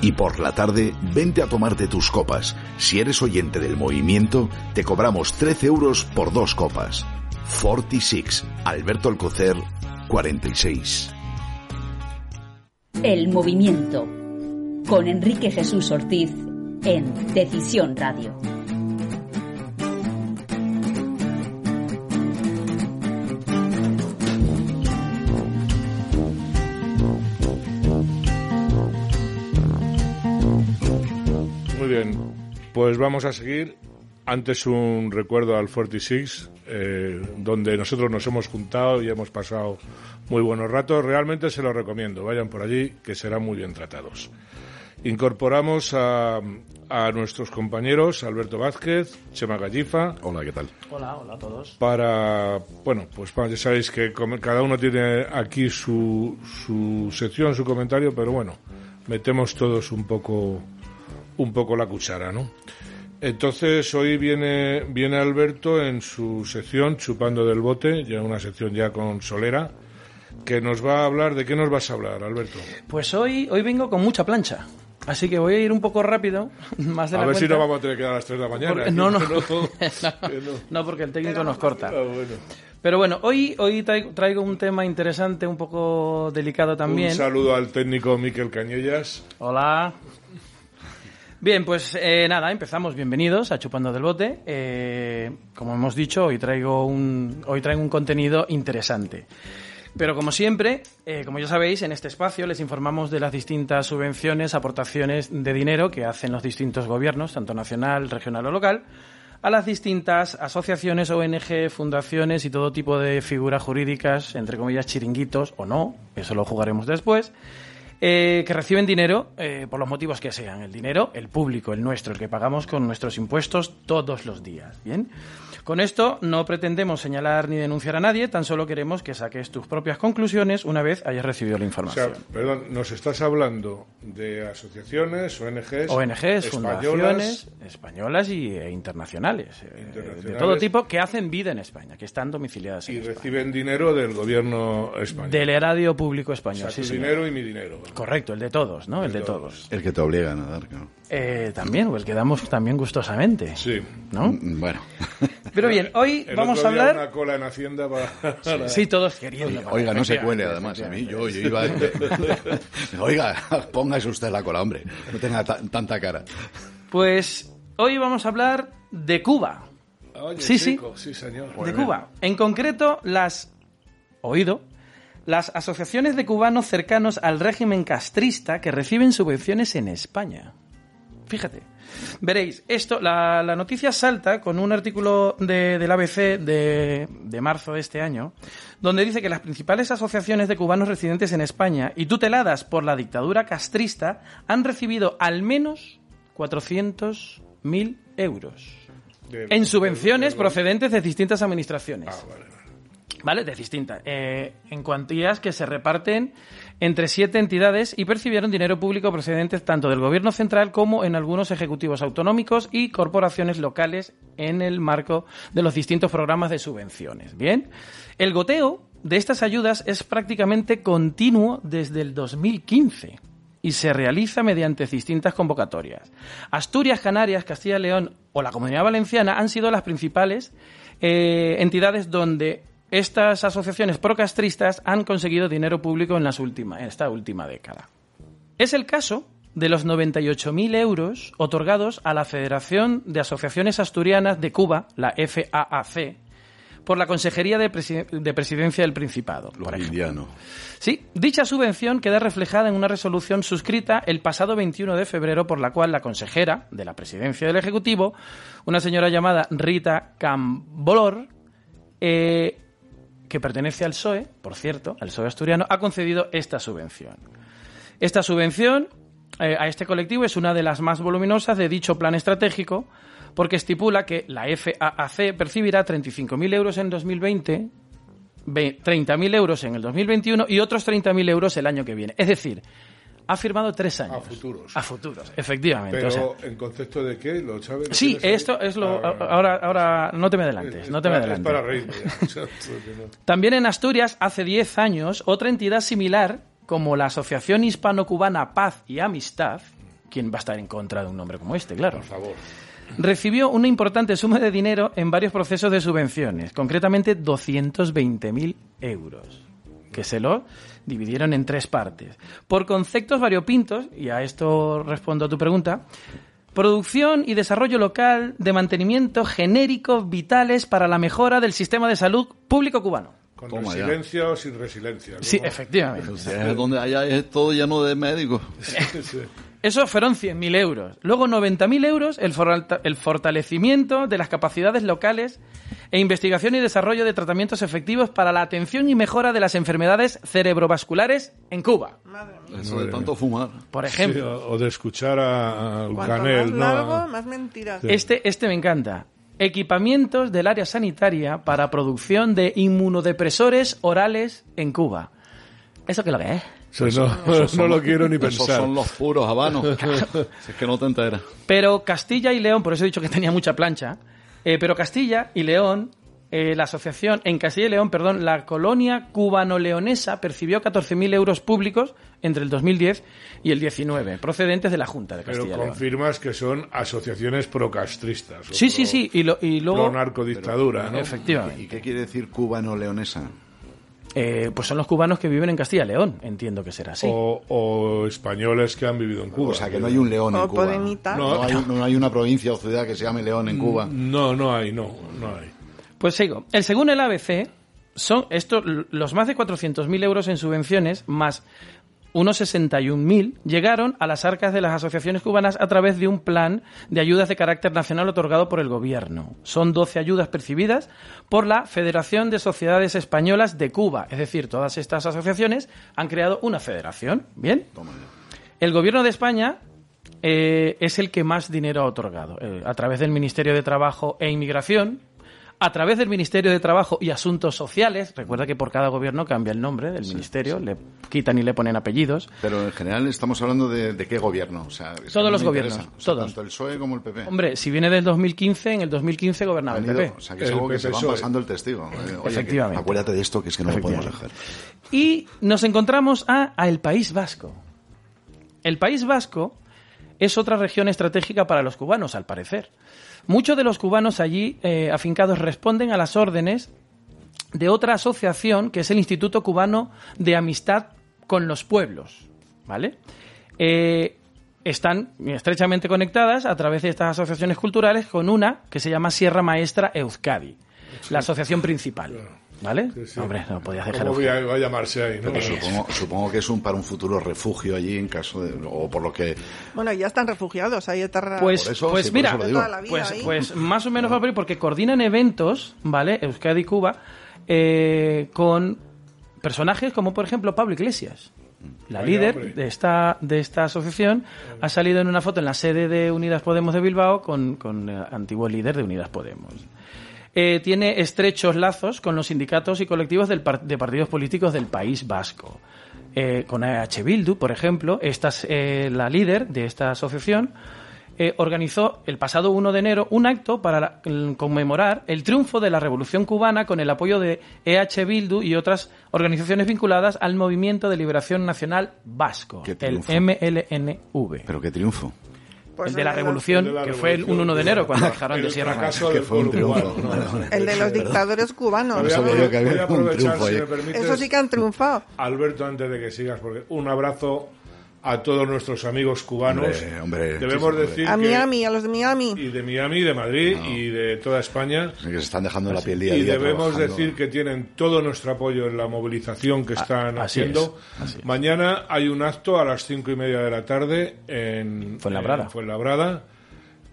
[SPEAKER 1] Y por la tarde, vente a tomarte tus copas. Si eres oyente del movimiento, te cobramos 13 euros por dos copas. 46, Alberto Alcocer, 46.
[SPEAKER 10] El movimiento con Enrique Jesús Ortiz en Decisión Radio.
[SPEAKER 2] Bien, pues vamos a seguir. Antes un recuerdo al 46, eh, donde nosotros nos hemos juntado y hemos pasado muy buenos ratos. Realmente se lo recomiendo, vayan por allí, que serán muy bien tratados. Incorporamos a, a nuestros compañeros Alberto Vázquez, Chema Gallifa,
[SPEAKER 1] Hola, ¿qué tal?
[SPEAKER 11] Hola, hola a todos.
[SPEAKER 2] para, bueno, pues ya sabéis que cada uno tiene aquí su, su sección, su comentario, pero bueno, metemos todos un poco, un poco la cuchara, ¿no? Entonces hoy viene, viene Alberto en su sección Chupando del Bote, ya una sección ya con Solera, que nos va a hablar, ¿de qué nos vas a hablar, Alberto?
[SPEAKER 11] Pues hoy, hoy vengo con mucha plancha. Así que voy a ir un poco rápido, más de
[SPEAKER 2] A
[SPEAKER 11] la
[SPEAKER 2] ver si no vamos a tener que dar a las 3 de la mañana.
[SPEAKER 11] Porque- no, no. No.
[SPEAKER 2] no.
[SPEAKER 11] No, porque el técnico nos corta.
[SPEAKER 2] Ah, bueno.
[SPEAKER 11] Pero bueno, hoy, hoy traigo, traigo un tema interesante, un poco delicado también.
[SPEAKER 2] Un saludo al técnico Miquel Cañellas.
[SPEAKER 11] Hola. Bien, pues eh, nada, empezamos. Bienvenidos a Chupando del Bote. Eh, como hemos dicho, hoy traigo un, hoy traigo un contenido interesante. Pero como siempre, eh, como ya sabéis, en este espacio les informamos de las distintas subvenciones, aportaciones de dinero que hacen los distintos gobiernos, tanto nacional, regional o local, a las distintas asociaciones, ONG, fundaciones y todo tipo de figuras jurídicas, entre comillas chiringuitos o no, eso lo jugaremos después, eh, que reciben dinero eh, por los motivos que sean. El dinero, el público, el nuestro, el que pagamos con nuestros impuestos todos los días. Bien. Con esto no pretendemos señalar ni denunciar a nadie, tan solo queremos que saques tus propias conclusiones una vez hayas recibido la
[SPEAKER 2] O
[SPEAKER 11] información.
[SPEAKER 2] sea, perdón, nos estás hablando de asociaciones, ONGs,
[SPEAKER 11] ONGs,
[SPEAKER 2] españolas,
[SPEAKER 11] fundaciones españolas y, e internacionales, eh, de todo tipo, que hacen vida en España, que están domiciliadas en
[SPEAKER 2] y
[SPEAKER 11] España.
[SPEAKER 2] reciben dinero del gobierno español.
[SPEAKER 11] Del erario público
[SPEAKER 2] o
[SPEAKER 11] español,
[SPEAKER 2] sea,
[SPEAKER 11] sí,
[SPEAKER 2] tu
[SPEAKER 11] señor.
[SPEAKER 2] dinero y mi dinero.
[SPEAKER 11] Correcto, el de todos, ¿no? El, de
[SPEAKER 2] todos.
[SPEAKER 11] todos.
[SPEAKER 1] El que te obligan a dar, claro.
[SPEAKER 11] Eh, también, pues quedamos también gustosamente.
[SPEAKER 2] Sí.
[SPEAKER 11] ¿No?
[SPEAKER 1] Mm, Bueno.
[SPEAKER 11] Pero bien, hoy
[SPEAKER 2] El
[SPEAKER 11] vamos
[SPEAKER 2] otro
[SPEAKER 11] a hablar...
[SPEAKER 2] Una cola en Hacienda para...
[SPEAKER 11] Sí, todos queriendo.
[SPEAKER 1] Oiga, no se cuele, además. A mí, yo, yo iba. Oiga, póngase usted la cola, hombre. No tenga ta- tanta cara.
[SPEAKER 11] Pues hoy vamos a hablar de Cuba.
[SPEAKER 2] Oye,
[SPEAKER 11] Sí,
[SPEAKER 2] chico, sí, señor.
[SPEAKER 11] de Cuba. En concreto, las. Oído. Las asociaciones de cubanos cercanos al régimen castrista que reciben subvenciones en España. Fíjate. Veréis, esto, la, la noticia salta con un artículo de, del ABC de, de marzo de este año, donde dice que las principales asociaciones de cubanos residentes en España y tuteladas por la dictadura castrista han recibido al menos 400.000 euros
[SPEAKER 2] De-
[SPEAKER 11] en subvenciones
[SPEAKER 2] de- de-
[SPEAKER 11] procedentes de distintas administraciones.
[SPEAKER 2] Ah, vale, vale.
[SPEAKER 11] ¿Vale? De distintas. Eh, en cuantías que se reparten entre siete entidades y percibieron dinero público procedente tanto del gobierno central como en algunos ejecutivos autonómicos y corporaciones locales en el marco de los distintos programas de subvenciones. Bien. El goteo de estas ayudas es prácticamente continuo desde el 2015 y se realiza mediante distintas convocatorias. Asturias, Canarias, Castilla y León o la Comunidad Valenciana han sido las principales eh, entidades donde estas asociaciones procastristas han conseguido dinero público en, las última- en esta última década. Es el caso de los 98.000 euros otorgados a la Federación de Asociaciones Asturianas de Cuba, la FAAC, por la Consejería de, Presi- de Presidencia del Principado.
[SPEAKER 1] Los
[SPEAKER 11] por ejemplo. Sí, dicha subvención queda reflejada en una resolución suscrita el pasado 21 de febrero por la cual la consejera de la presidencia del Ejecutivo, una señora llamada Rita Cambolor, eh, que pertenece al PSOE, por cierto, al PSOE asturiano, ha concedido esta subvención. Esta subvención eh, a este colectivo es una de las más voluminosas de dicho plan estratégico porque estipula que la FAAC percibirá 35.000 euros en 2020, ve- 30.000 euros en el 2021 y otros 30.000 euros el año que viene. Es decir, ha firmado tres años.
[SPEAKER 2] A futuros.
[SPEAKER 11] A futuros, efectivamente.
[SPEAKER 2] Pero,
[SPEAKER 11] o sea,
[SPEAKER 2] ¿en concepto de qué? ¿Lo sabes? ¿Lo
[SPEAKER 11] sí,
[SPEAKER 2] ahí?
[SPEAKER 11] esto es lo...
[SPEAKER 2] Ah,
[SPEAKER 11] Ahora, ahora no te me adelantes,
[SPEAKER 2] es
[SPEAKER 11] no te me adelantes.
[SPEAKER 2] para reírme
[SPEAKER 11] También en Asturias, hace 10 años, otra entidad similar, como la Asociación Hispano-Cubana Paz y Amistad, ¿quién va a estar en contra de un nombre como este, claro?
[SPEAKER 2] Por favor.
[SPEAKER 11] Recibió una importante suma de dinero en varios procesos de subvenciones, concretamente 220.000 euros, que se lo dividieron en tres partes. Por conceptos variopintos, y a esto respondo a tu pregunta, producción y desarrollo local de mantenimiento genéricos vitales para la mejora del sistema de salud público cubano.
[SPEAKER 2] Con
[SPEAKER 1] Toma ya.
[SPEAKER 2] resiliencia o sin resiliencia.
[SPEAKER 11] Sí, efectivamente.
[SPEAKER 1] O sea, es donde allá es todo lleno de médicos.
[SPEAKER 2] Sí.
[SPEAKER 11] Eso fueron 100.000 euros. Luego 90.000 euros el, fortalecimiento de las capacidades locales e investigación y desarrollo de tratamientos efectivos para la atención y mejora de las enfermedades cerebrovasculares en Cuba.
[SPEAKER 1] Eso de tanto fumar.
[SPEAKER 11] Por
[SPEAKER 2] Sí,
[SPEAKER 11] ejemplo,
[SPEAKER 2] o, o de escuchar a, a
[SPEAKER 5] Cuanto más
[SPEAKER 2] Canel, ¿no?
[SPEAKER 5] largo, más mentiras.
[SPEAKER 11] este, este me encanta. Equipamientos del área sanitaria para producción de inmunodepresores orales en Cuba. ¿Eso qué es lo que es?
[SPEAKER 2] Sí, no, no lo quiero ni
[SPEAKER 1] Esos
[SPEAKER 2] pensar.
[SPEAKER 1] son los puros habanos. Si es que no te enteras.
[SPEAKER 11] Pero Castilla y León, por eso he dicho que tenía mucha plancha, eh, pero Castilla y León, eh, la asociación, en Castilla y León, perdón, la colonia cubano-leonesa percibió 14.000 euros públicos entre el 2010 y el 19, procedentes de la Junta de
[SPEAKER 2] Pero
[SPEAKER 11] Castilla y León.
[SPEAKER 2] confirmas que son asociaciones procastristas.
[SPEAKER 11] Sí, sí,
[SPEAKER 2] pro-
[SPEAKER 11] sí, y, lo- y luego...
[SPEAKER 2] Pro narcodictadura, ¿no?
[SPEAKER 11] Efectivamente.
[SPEAKER 1] ¿Y qué quiere decir cubano-leonesa?
[SPEAKER 11] Eh, pues son los cubanos que viven en Castilla y León, entiendo que será así.
[SPEAKER 2] O, o españoles que han vivido en Cuba.
[SPEAKER 1] O sea, que no hay un león en Cuba. No, hay, no hay una provincia o ciudad que se llame León en Cuba.
[SPEAKER 2] No, no hay, no, no hay.
[SPEAKER 11] Pues sigo. El según el ABC, son estos los más de 400.000 euros en subvenciones, más unos 61.000, llegaron a las arcas de las asociaciones cubanas a través de un plan de ayudas de carácter nacional otorgado por el gobierno. Son 12 ayudas percibidas por la Federación de Sociedades Españolas de Cuba. Es decir, todas estas asociaciones han creado una federación. ¿Bien? El gobierno de España eh, es el que más dinero ha otorgado. eh, a través del Ministerio de Trabajo e Inmigración, a través del Ministerio de Trabajo y Asuntos Sociales, recuerda que por cada gobierno cambia el nombre del ministerio, le quitan y le ponen apellidos.
[SPEAKER 1] Pero en general estamos hablando de, de qué gobierno. O sea,
[SPEAKER 11] Todos los gobiernos,
[SPEAKER 1] interesa. O sea,
[SPEAKER 11] todos.
[SPEAKER 1] Tanto el PSOE como el PP.
[SPEAKER 11] Hombre, si viene del 2015, en el 2015 gobernaba el PP.
[SPEAKER 1] O sea, que es algo que se van
[SPEAKER 2] PSOE.
[SPEAKER 1] pasando el testigo. Eh, oye,
[SPEAKER 11] Efectivamente.
[SPEAKER 1] que acuérdate de esto, que es que no lo podemos dejar.
[SPEAKER 11] Y nos encontramos a, a el País Vasco. El País Vasco es otra región estratégica para los cubanos, al parecer. Muchos de los cubanos allí eh, afincados responden a las órdenes de otra asociación que es el Instituto Cubano de Amistad con los Pueblos. ¿Vale? Eh, están estrechamente conectadas a través de estas asociaciones culturales con una que se llama Sierra Maestra Euskadi, la asociación principal. ¿Vale? Hombre, no podías dejar
[SPEAKER 2] ¿Cómo voy a, va a llamarse ahí? ¿no?
[SPEAKER 1] Pero supongo, supongo que es un para un futuro refugio allí en caso de o por lo que
[SPEAKER 5] Bueno, ya están refugiados, hay eterna...
[SPEAKER 11] Pues,
[SPEAKER 1] Por eso,
[SPEAKER 11] pues
[SPEAKER 1] sí, por
[SPEAKER 11] mira, pues,
[SPEAKER 5] ahí.
[SPEAKER 11] pues más o menos ahí, porque coordinan eventos, ¿vale? Euskadi Cuba, eh, con personajes como, por ejemplo, Pablo Iglesias. La
[SPEAKER 2] Vaya,
[SPEAKER 11] líder
[SPEAKER 2] hombre.
[SPEAKER 11] de esta, de esta asociación ha salido en una foto en la sede de Unidas Podemos de Bilbao con, con el antiguo líder de Unidas Podemos. Eh, tiene estrechos lazos con los sindicatos y colectivos del par- de partidos políticos del País Vasco. Eh, con AH Bildu, por ejemplo, esta es eh, la líder de esta asociación, eh, organizó el pasado 1 de enero un acto para conmemorar el triunfo de la Revolución Cubana con el apoyo de EH Bildu y otras organizaciones vinculadas al Movimiento de Liberación Nacional Vasco, el. MLNV.
[SPEAKER 1] pero qué triunfo.
[SPEAKER 5] Pues
[SPEAKER 11] el de la Revolución,
[SPEAKER 2] el de la
[SPEAKER 11] que fue el
[SPEAKER 2] Revolución
[SPEAKER 11] 1 de enero cuando dejaron de
[SPEAKER 2] El
[SPEAKER 11] Sierra
[SPEAKER 2] fracaso
[SPEAKER 11] Maestra.
[SPEAKER 2] del
[SPEAKER 1] Que fue un
[SPEAKER 2] pueblo
[SPEAKER 1] triunfo.
[SPEAKER 2] cubano,
[SPEAKER 1] Vale,
[SPEAKER 2] ¿no?
[SPEAKER 1] vale.
[SPEAKER 5] El de los dictadores cubanos.
[SPEAKER 2] Voy a,
[SPEAKER 1] sabía yo que había
[SPEAKER 2] voy a
[SPEAKER 1] un
[SPEAKER 2] aprovechar,
[SPEAKER 1] triunfo
[SPEAKER 2] si me permites,
[SPEAKER 5] Eso sí que han triunfado.
[SPEAKER 2] Alberto, antes de que sigas, porque un abrazo a todos nuestros amigos cubanos.
[SPEAKER 1] Hombre, hombre,
[SPEAKER 2] Debemos
[SPEAKER 1] sí, hombre.
[SPEAKER 2] decir
[SPEAKER 5] A Miami, a los de Miami.
[SPEAKER 2] y de Miami, de Madrid y de toda España.
[SPEAKER 1] Que se están dejando la piel día a
[SPEAKER 2] Y debemos
[SPEAKER 1] trabajando.
[SPEAKER 2] decir que tienen todo nuestro apoyo en la movilización que están
[SPEAKER 11] así
[SPEAKER 2] haciendo.
[SPEAKER 11] es, así es.
[SPEAKER 2] Mañana hay un acto a las cinco y media de la tarde en
[SPEAKER 11] Fuenlabrada.
[SPEAKER 2] en Fuenlabrada.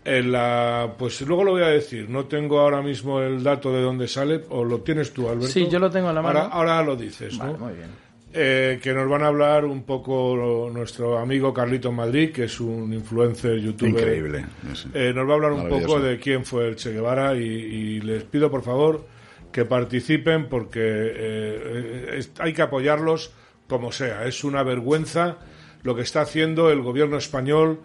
[SPEAKER 2] En la, pues luego lo voy a decir. No tengo ahora mismo el dato de dónde sale. ¿O lo tienes tú, Alberto?
[SPEAKER 11] Sí, yo lo tengo a la mano.
[SPEAKER 2] Ahora, ahora lo dices,
[SPEAKER 11] Vale,
[SPEAKER 2] ¿no?
[SPEAKER 11] muy bien.
[SPEAKER 2] Eh, que nos van a hablar un poco nuestro amigo Carlito Madrid, que es un influencer, youtuber.
[SPEAKER 1] Increíble.
[SPEAKER 2] Eh, nos va a hablar un poco de quién fue el Che Guevara y, y les pido por favor que participen porque eh, es- hay que apoyarlos como sea. Es una vergüenza lo que está haciendo el gobierno español,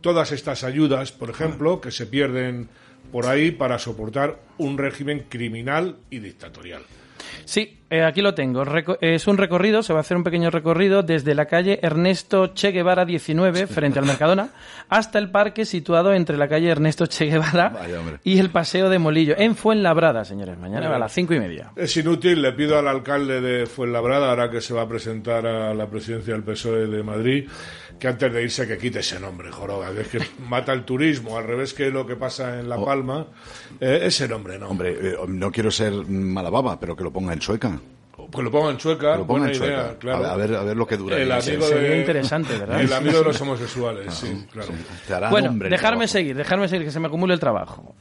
[SPEAKER 2] todas estas ayudas, por ejemplo, que se pierden por ahí para soportar un régimen criminal y dictatorial.
[SPEAKER 11] Sí, eh, aquí lo tengo. Reco- es un recorrido, se va a hacer un pequeño recorrido desde la calle Ernesto Che Guevara 19, frente al Mercadona, hasta el parque situado entre la calle Ernesto Che Guevara
[SPEAKER 1] Vaya,
[SPEAKER 11] y el Paseo de Molillo, en Fuenlabrada, señores. Mañana a las cinco y media.
[SPEAKER 2] Es inútil, le pido al alcalde de Fuenlabrada, ahora que se va a presentar a la presidencia del PSOE de Madrid, que antes de irse que quite ese nombre, Joroba, que es que mata el turismo, al revés que lo que pasa en La Palma, eh, ese nombre no.
[SPEAKER 1] Hombre, eh, no quiero ser mala baba, pero que lo ponga en sueca.
[SPEAKER 2] Que lo ponga en chueca,
[SPEAKER 1] Que lo ponga
[SPEAKER 2] buena
[SPEAKER 1] en sueca.
[SPEAKER 2] idea, claro.
[SPEAKER 1] A, ver, a ver lo que dura.
[SPEAKER 2] el amigo
[SPEAKER 11] Sería
[SPEAKER 2] de,
[SPEAKER 11] interesante, ¿verdad?
[SPEAKER 2] El amigo de los homosexuales, sí, claro.
[SPEAKER 1] Te hará
[SPEAKER 11] Bueno,
[SPEAKER 1] nombre
[SPEAKER 11] dejarme seguir, dejarme seguir, que se me acumule el trabajo.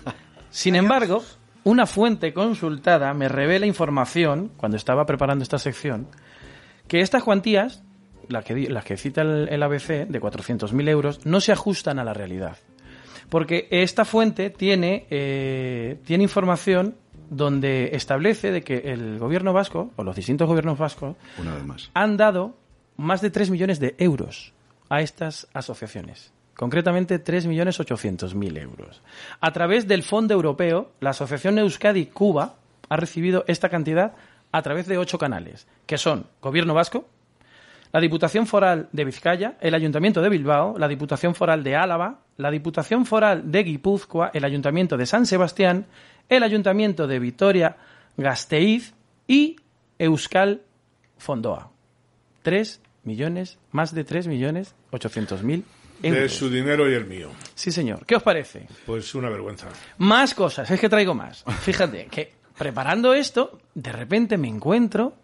[SPEAKER 11] Sin embargo, una fuente consultada me revela información, cuando estaba preparando esta sección, que estas cuantías, las que, las que cita el, el ABC, de 400.000 euros, no se ajustan a la realidad. Porque esta fuente tiene, eh, tiene información donde establece de que el gobierno vasco, o los distintos gobiernos vascos,
[SPEAKER 1] Una vez más.
[SPEAKER 11] han dado más de 3 millones de euros a estas asociaciones. Concretamente 3.800.000 euros. A través del Fondo Europeo, la Asociación Euskadi Cuba ha recibido esta cantidad a través de ocho canales, que son Gobierno Vasco, la Diputación Foral de Vizcaya, el Ayuntamiento de Bilbao, la Diputación Foral de Álava, la Diputación Foral de Guipúzcoa, el Ayuntamiento de San Sebastián, el Ayuntamiento de Vitoria Gasteiz y Euskal Fondoa. 3 millones, más de 3 millones 800 mil
[SPEAKER 2] De su dinero y el mío.
[SPEAKER 11] Sí, señor. ¿Qué os parece?
[SPEAKER 2] Pues una vergüenza.
[SPEAKER 11] Más cosas, es que traigo más. Fíjate que preparando esto, de repente me encuentro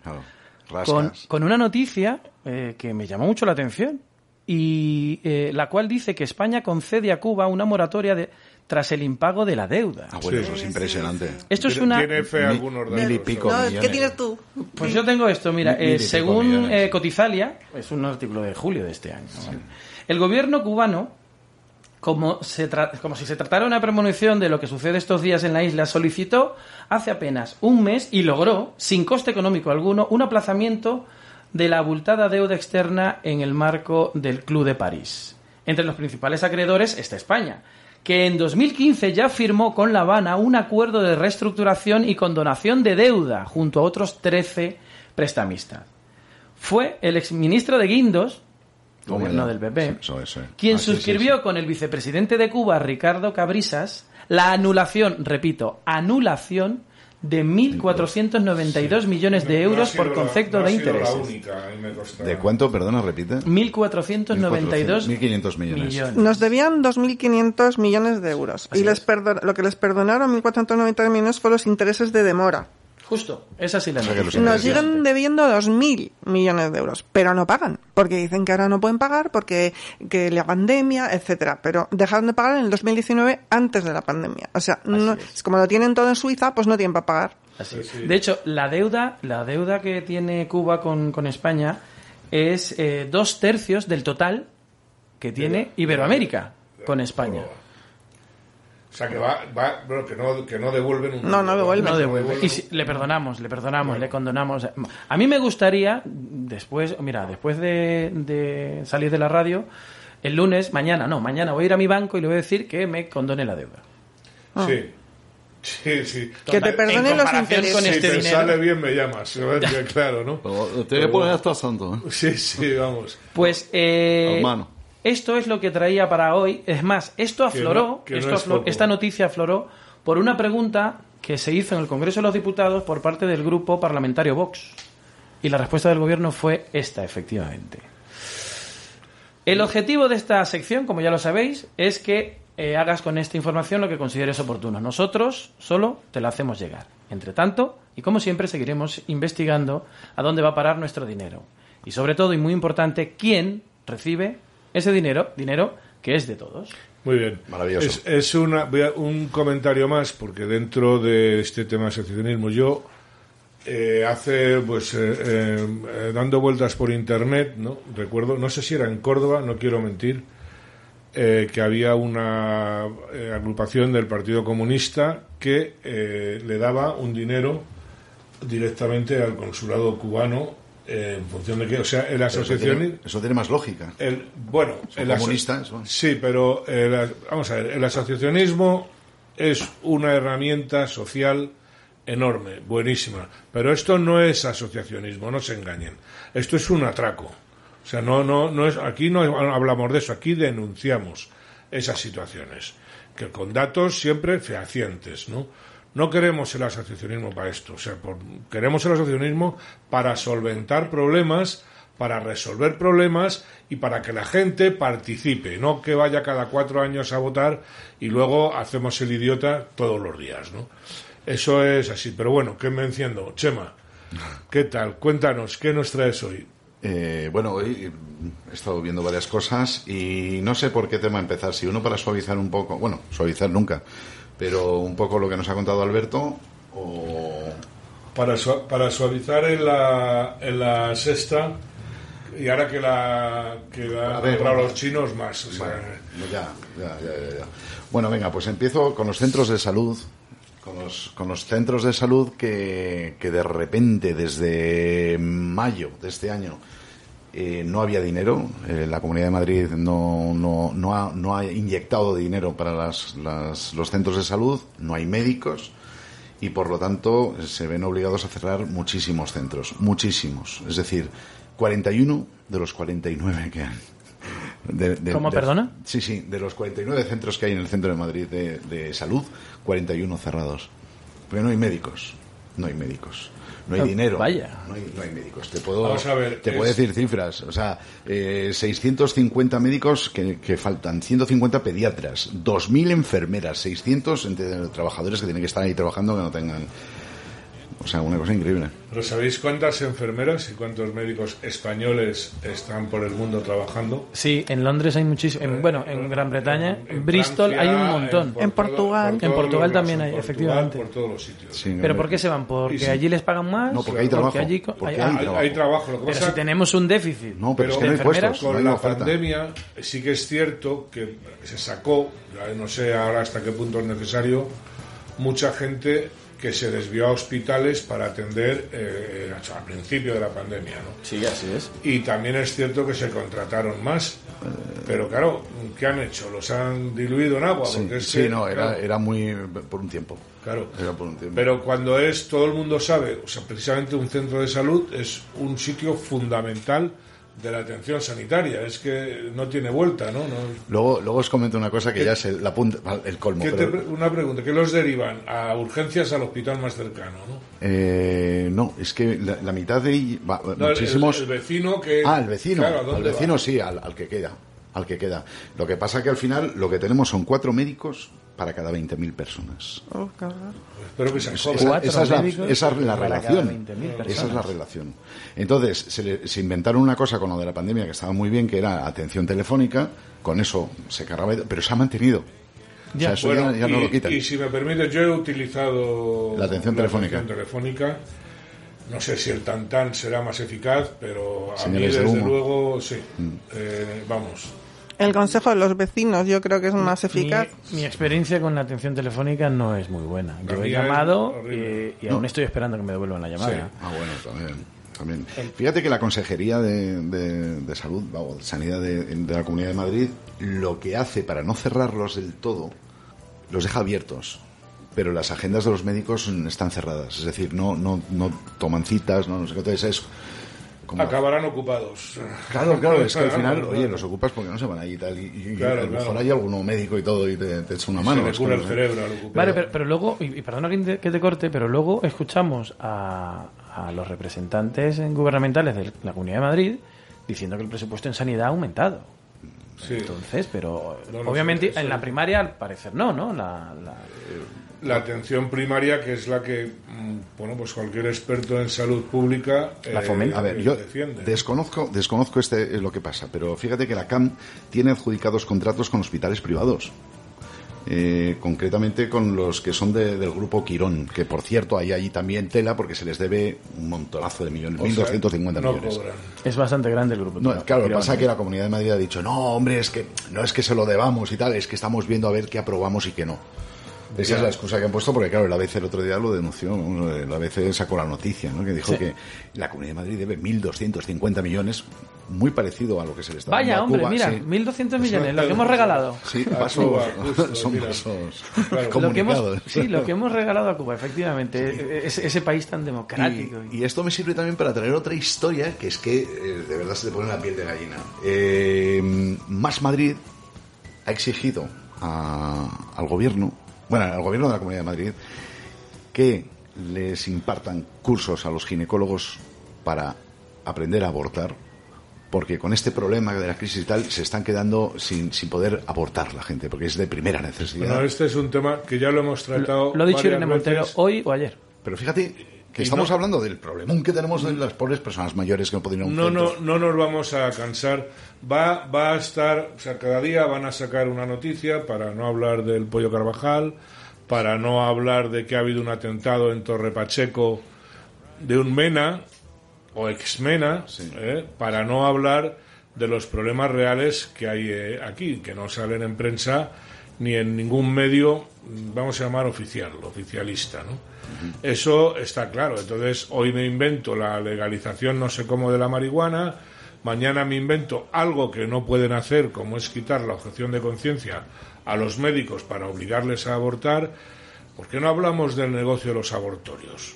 [SPEAKER 11] con una noticia eh, que me llamó mucho la atención y eh, la cual dice que España concede a Cuba una moratoria de, tras el impago de la deuda.
[SPEAKER 1] Ah, bueno, eso es impresionante.
[SPEAKER 11] Esto es una...
[SPEAKER 2] Tiene fe algunos
[SPEAKER 1] Mil y pico
[SPEAKER 5] No,
[SPEAKER 1] millones.
[SPEAKER 5] ¿Qué tienes tú?
[SPEAKER 11] Pues yo tengo esto, mira, eh, según eh, Cotizalia, es un artículo de julio de este año, ¿vale? el gobierno cubano, como, se tra- como si se tratara de una premonición de lo que sucede estos días en la isla, solicitó hace apenas un mes y logró, sin coste económico alguno, un aplazamiento de la abultada deuda externa en el marco del Club de París. Entre los principales acreedores está España, que en 2015 ya firmó con La Habana un acuerdo de reestructuración y condonación de deuda junto a otros 13 prestamistas. Fue el exministro de Guindos, gobierno del PP,
[SPEAKER 1] eso.
[SPEAKER 11] quien
[SPEAKER 1] Ah,
[SPEAKER 11] suscribió con el vicepresidente de Cuba, Ricardo Cabrisas, la anulación, repito, anulación de 1.492 millones de
[SPEAKER 2] No
[SPEAKER 11] euros
[SPEAKER 2] sido
[SPEAKER 11] por concepto
[SPEAKER 2] no
[SPEAKER 11] de intereses.
[SPEAKER 2] única.
[SPEAKER 1] ¿De cuánto? Perdona, repite.
[SPEAKER 11] 1.492
[SPEAKER 1] 1.500 millones.
[SPEAKER 11] millones.
[SPEAKER 5] Nos debían 2.500 millones de euros. y les perdon- lo que les perdonaron, 1.490 millones, fue los intereses de demora.
[SPEAKER 11] Justo, esa sí la
[SPEAKER 1] O sea
[SPEAKER 11] noticia.
[SPEAKER 5] Nos siguen debiendo 2.000 millones de euros, pero no pagan, porque dicen que ahora no pueden pagar, porque que la pandemia, etcétera. Pero dejaron de pagar en el 2019 antes de la pandemia. O sea, no, es como lo tienen todo en Suiza, pues no tienen para pagar.
[SPEAKER 11] Así es. De hecho, la deuda, la deuda que tiene Cuba con, con España es eh, dos tercios del total que tiene Iberoamérica con España.
[SPEAKER 2] O sea, que va, va bueno, que no, que no devuelven un
[SPEAKER 5] No, no devuelven.
[SPEAKER 11] No devuelve. Y si- le perdonamos, le perdonamos, le condonamos. A mí me gustaría, después, mira, después de, de salir de la radio, el lunes, mañana, no, mañana voy a ir a mi banco y le voy a decir que me condone la deuda.
[SPEAKER 2] Sí. Sí, sí.
[SPEAKER 5] Que te
[SPEAKER 11] En
[SPEAKER 5] perdonen los intereses.
[SPEAKER 11] con
[SPEAKER 2] Si
[SPEAKER 11] este
[SPEAKER 2] te
[SPEAKER 11] dinero.
[SPEAKER 2] sale bien, me llamas. claro, ¿no?
[SPEAKER 1] Te voy a poner hasta santo. ¿eh?
[SPEAKER 2] Sí, sí, vamos.
[SPEAKER 11] Pues eh,
[SPEAKER 1] Hermano.
[SPEAKER 11] Esto es lo que traía para hoy. Es más, esto
[SPEAKER 2] Que
[SPEAKER 11] afloró,
[SPEAKER 2] no- que no
[SPEAKER 11] esto
[SPEAKER 2] es
[SPEAKER 11] afloró- esta noticia afloró por una pregunta que se hizo en el Congreso de los Diputados por parte del grupo parlamentario Vox. Y la respuesta del gobierno fue esta, efectivamente. El objetivo de esta sección, como ya lo sabéis, es que eh, hagas con esta información lo que consideres oportuno. Nosotros solo te la hacemos llegar. Entre tanto, y como siempre, seguiremos investigando a dónde va a parar nuestro dinero. Y sobre todo, y muy importante, quién recibe ese dinero, dinero que es de todos.
[SPEAKER 2] Muy bien.
[SPEAKER 1] Maravilloso.
[SPEAKER 2] Es, es una, voy a- un comentario más, porque dentro de este tema de asociacionismo, yo eh, hace, pues, eh, eh, eh, dando vueltas por internet, ¿no? Recuerdo, no sé si era en Córdoba, no quiero mentir, eh, que había una eh, agrupación del Partido Comunista que eh, le daba un dinero directamente al consulado cubano eh, en función de qué, o sea, el
[SPEAKER 1] Eso
[SPEAKER 2] asociacionismo...
[SPEAKER 1] tiene, eso tiene más lógica.
[SPEAKER 2] El, bueno, el
[SPEAKER 1] comunistas, bueno.
[SPEAKER 2] Sí, pero el as- vamos a ver, el asociacionismo es una herramienta social enorme, buenísima. Pero esto no es asociacionismo, no se engañen. Esto es un atraco. O sea, no, no, no es, aquí no hablamos de eso, aquí denunciamos esas situaciones. Que con datos siempre fehacientes, ¿no? No queremos el asociacionismo para esto. O sea, por- queremos el asociacionismo para solventar problemas, para resolver problemas y para que la gente participe, no que vaya cada cuatro años a votar y luego hacemos el idiota todos los días, ¿no? Eso es así. Pero bueno, ¿qué me enciendo? Chema, ¿qué tal? Cuéntanos, ¿qué nos traes hoy?
[SPEAKER 1] Eh, bueno, hoy he estado viendo varias cosas y no sé por qué tema empezar. Si uno para suavizar un poco, bueno, suavizar nunca, pero un poco lo que nos ha contado Alberto o...
[SPEAKER 2] Para, para suavizar en la, en la sexta y ahora que la que la
[SPEAKER 1] ver, bueno.
[SPEAKER 2] los chinos más. o sea,
[SPEAKER 1] Bueno, ya, ya, ya, ya. Bueno, venga, pues empiezo con los centros de salud. Con los, con los centros de salud que, que de repente, desde mayo de este año, eh, no había dinero. Eh, la Comunidad de Madrid no, no, no, ha, no ha inyectado dinero para las, las- los centros de salud, no hay médicos y por lo tanto se ven obligados a cerrar muchísimos centros, muchísimos. Es decir, 41 de los 49 que hay. De- de-
[SPEAKER 11] ¿Cómo,
[SPEAKER 1] de-
[SPEAKER 11] perdona?
[SPEAKER 1] Sí, sí, de los 49 centros que hay en el centro de Madrid de, de salud, 41 cerrados. Porque no hay médicos, no hay médicos. No hay
[SPEAKER 11] Ah,
[SPEAKER 1] dinero.
[SPEAKER 11] vaya.
[SPEAKER 1] No hay, no hay médicos. Te puedo,
[SPEAKER 2] Vamos a ver,
[SPEAKER 1] te
[SPEAKER 2] es-
[SPEAKER 1] puedo decir cifras. O sea, eh, 650 médicos que, que faltan, 150 pediatras, 2.000 enfermeras, 600 entre- trabajadores que tienen que estar ahí trabajando que no tengan. O sea, una cosa increíble.
[SPEAKER 2] ¿Pero sabéis cuántas enfermeras y cuántos médicos españoles están por el mundo trabajando?
[SPEAKER 11] Sí, en Londres hay muchísimos. bueno, en Gran Bretaña, en, Bristol hay un montón.
[SPEAKER 5] En, Portugal.
[SPEAKER 11] en Portugal también hay, efectivamente.
[SPEAKER 2] Por todos los sitios.
[SPEAKER 11] ¿Pero por qué se van? ¿Porque allí les pagan más?
[SPEAKER 1] No, porque hay trabajo.
[SPEAKER 11] Porque allí
[SPEAKER 1] porque
[SPEAKER 11] hay,
[SPEAKER 1] hay trabajo.
[SPEAKER 2] Hay trabajo. Lo que
[SPEAKER 11] Pero
[SPEAKER 2] pasa
[SPEAKER 11] si tenemos un déficit.
[SPEAKER 1] No, pero, es que no hay puestos, no
[SPEAKER 2] con
[SPEAKER 1] hay
[SPEAKER 2] la
[SPEAKER 1] oferta.
[SPEAKER 2] pandemia sí que es cierto que se sacó, ya no sé ahora hasta qué punto es necesario, mucha gente que se desvió a hospitales para atender eh, al principio de la pandemia. ¿no?
[SPEAKER 11] Sí, así es.
[SPEAKER 2] Y también es cierto que se contrataron más. Pero claro, ¿qué han hecho? ¿Los han diluido en agua?
[SPEAKER 1] Sí,
[SPEAKER 2] es
[SPEAKER 1] sí,
[SPEAKER 2] que,
[SPEAKER 1] no, era,
[SPEAKER 2] claro,
[SPEAKER 1] era muy por un tiempo.
[SPEAKER 2] Claro.
[SPEAKER 1] Era por un tiempo.
[SPEAKER 2] Pero cuando es, todo el mundo sabe, o sea, precisamente un centro de salud es un sitio fundamental de la atención sanitaria. Es que no tiene vuelta, ¿no? no
[SPEAKER 1] Luego, luego os comento una cosa que ya es el, la punta, el colmo.
[SPEAKER 2] ¿Qué te
[SPEAKER 1] pero-
[SPEAKER 2] pre- una pregunta, ¿qué los derivan? A urgencias al hospital más cercano, ¿no?
[SPEAKER 1] eh, no, es que la, la mitad de va-
[SPEAKER 2] No,
[SPEAKER 1] muchísimos.
[SPEAKER 2] El, al que...
[SPEAKER 1] Ah, el vecino.
[SPEAKER 2] Claro, ¿a
[SPEAKER 1] al vecino
[SPEAKER 2] va?
[SPEAKER 1] sí, al, al que queda. Al que queda. Lo que pasa que al final lo que tenemos son cuatro médicos para cada 20.000 personas.
[SPEAKER 5] Oh.
[SPEAKER 2] Espero que se
[SPEAKER 1] Esa.
[SPEAKER 11] Cuatro
[SPEAKER 1] esa es la, esa es la relación.
[SPEAKER 11] 20.000
[SPEAKER 1] Esa es la relación. Entonces, se, le- se inventaron una cosa con lo de la pandemia que estaba muy bien, que era atención telefónica. Con eso se cargaba, pero se ha mantenido. O sea, eso
[SPEAKER 2] Bueno,
[SPEAKER 1] ya, ya no
[SPEAKER 2] y,
[SPEAKER 1] lo quitan.
[SPEAKER 2] y si me permite, yo he utilizado
[SPEAKER 1] La atención telefónica.
[SPEAKER 2] atención telefónica. No sé si el tantán será más eficaz, pero a
[SPEAKER 1] Señales de
[SPEAKER 2] mí, desde.
[SPEAKER 1] Mm.
[SPEAKER 2] luego, sí. Eh, vamos.
[SPEAKER 5] El consejo de los vecinos yo creo que es más eficaz.
[SPEAKER 11] Mi, mi experiencia con la atención telefónica no es muy buena. Yo he llamado y, y aún estoy esperando que me devuelvan la llamada.
[SPEAKER 1] Ah, bueno, también. también. Fíjate que la Consejería de, de- de Salud, o de Sanidad de, de la Comunidad de Madrid, lo que hace para no cerrarlos del todo, los deja abiertos. Pero las agendas de los médicos están cerradas. Es decir, no, no, no toman citas, no, no sé qué. Entonces es como...
[SPEAKER 2] Acabarán ocupados.
[SPEAKER 1] Claro, claro, es que al final,
[SPEAKER 2] claro.
[SPEAKER 1] oye, los ocupas porque no se van allí y tal. Y, y- a lo mejor
[SPEAKER 2] claro.
[SPEAKER 1] hay alguno médico y todo y te, te echa una mano.
[SPEAKER 2] Se cura el cerebro al.
[SPEAKER 11] Vale, pero, pero luego, y, y perdona que te, que te corte, pero luego escuchamos a, a los representantes en- gubernamentales de la Comunidad de Madrid diciendo que el presupuesto en sanidad ha aumentado.
[SPEAKER 2] Sí.
[SPEAKER 11] Entonces, pero
[SPEAKER 2] No, no,
[SPEAKER 11] obviamente
[SPEAKER 2] sí, sí.
[SPEAKER 11] en la primaria al parecer no, ¿no? La, la-
[SPEAKER 2] La atención primaria, que es la que, mm, bueno, pues cualquier experto en salud pública
[SPEAKER 11] La
[SPEAKER 2] eh,
[SPEAKER 11] fomenta.
[SPEAKER 1] A ver,
[SPEAKER 2] eh,
[SPEAKER 1] yo
[SPEAKER 2] defiende.
[SPEAKER 1] desconozco, desconozco este es lo que pasa, pero fíjate que la CAM tiene adjudicados contratos con hospitales privados. Eh, concretamente con los que son de- del grupo Quirón, que por cierto hay allí también tela porque se les debe un montonazo de millones,
[SPEAKER 2] O sea,
[SPEAKER 1] 1.250
[SPEAKER 2] no
[SPEAKER 1] millones.
[SPEAKER 2] cobran.
[SPEAKER 11] es bastante grande el grupo.
[SPEAKER 1] No, claro, lo que pasa es que la Comunidad de Madrid ha dicho, no, hombre, es que no es que se lo debamos y tal, es que estamos viendo a ver qué aprobamos y qué no. Esa es la excusa que han puesto porque, claro, el ABC el otro día lo denunció, ¿no? el ABC sacó la noticia, ¿no? que dijo
[SPEAKER 11] Sí.
[SPEAKER 1] que la Comunidad de Madrid debe 1.250 millones, muy parecido a lo que se le está
[SPEAKER 11] Vaya,
[SPEAKER 1] dando a
[SPEAKER 11] hombre,
[SPEAKER 1] Cuba.
[SPEAKER 11] mira,
[SPEAKER 1] sí.
[SPEAKER 11] 1.200 millones, lo que hemos regalado.
[SPEAKER 1] Sí,
[SPEAKER 2] Cuba, justo,
[SPEAKER 1] son
[SPEAKER 2] Claro.
[SPEAKER 11] Lo que hemos, sí, lo que hemos regalado a Cuba, efectivamente. Ese, ese país tan democrático.
[SPEAKER 1] Y, y esto me sirve también para traer otra historia que es que eh, de verdad se te pone la piel de gallina. Eh, Más Madrid ha exigido a- al gobierno, bueno, al gobierno de la Comunidad de Madrid, que les impartan cursos a los ginecólogos para aprender a abortar, porque con este problema de la crisis y tal se están quedando sin, sin poder abortar la gente, porque es de primera necesidad.
[SPEAKER 2] Bueno, este es un tema que ya lo hemos tratado.
[SPEAKER 11] Lo, lo ha dicho Irene Montero
[SPEAKER 2] veces.
[SPEAKER 11] hoy o ayer.
[SPEAKER 1] Pero fíjate que estamos
[SPEAKER 2] no-
[SPEAKER 1] hablando del problemón que tenemos de las pobres personas mayores que no pueden ir a un
[SPEAKER 2] No,
[SPEAKER 1] centro.
[SPEAKER 2] no, no nos vamos a cansar. Va, va a estar, o sea, cada día van a sacar una noticia para no hablar del pollo Carvajal, para no hablar de que ha habido un atentado en Torre Pacheco de un MENA o ex-MENA, ¿eh? para no hablar de los problemas reales que hay eh, aquí, que no salen en prensa ni en ningún medio, mm, vamos a llamar oficial, oficialista, ¿no? Eso está claro. Entonces, hoy me invento la legalización no sé cómo de la marihuana, mañana me invento algo que no pueden hacer, como es quitar la objeción de conciencia a los médicos para obligarles a abortar. ¿Por qué no hablamos del negocio de los abortorios?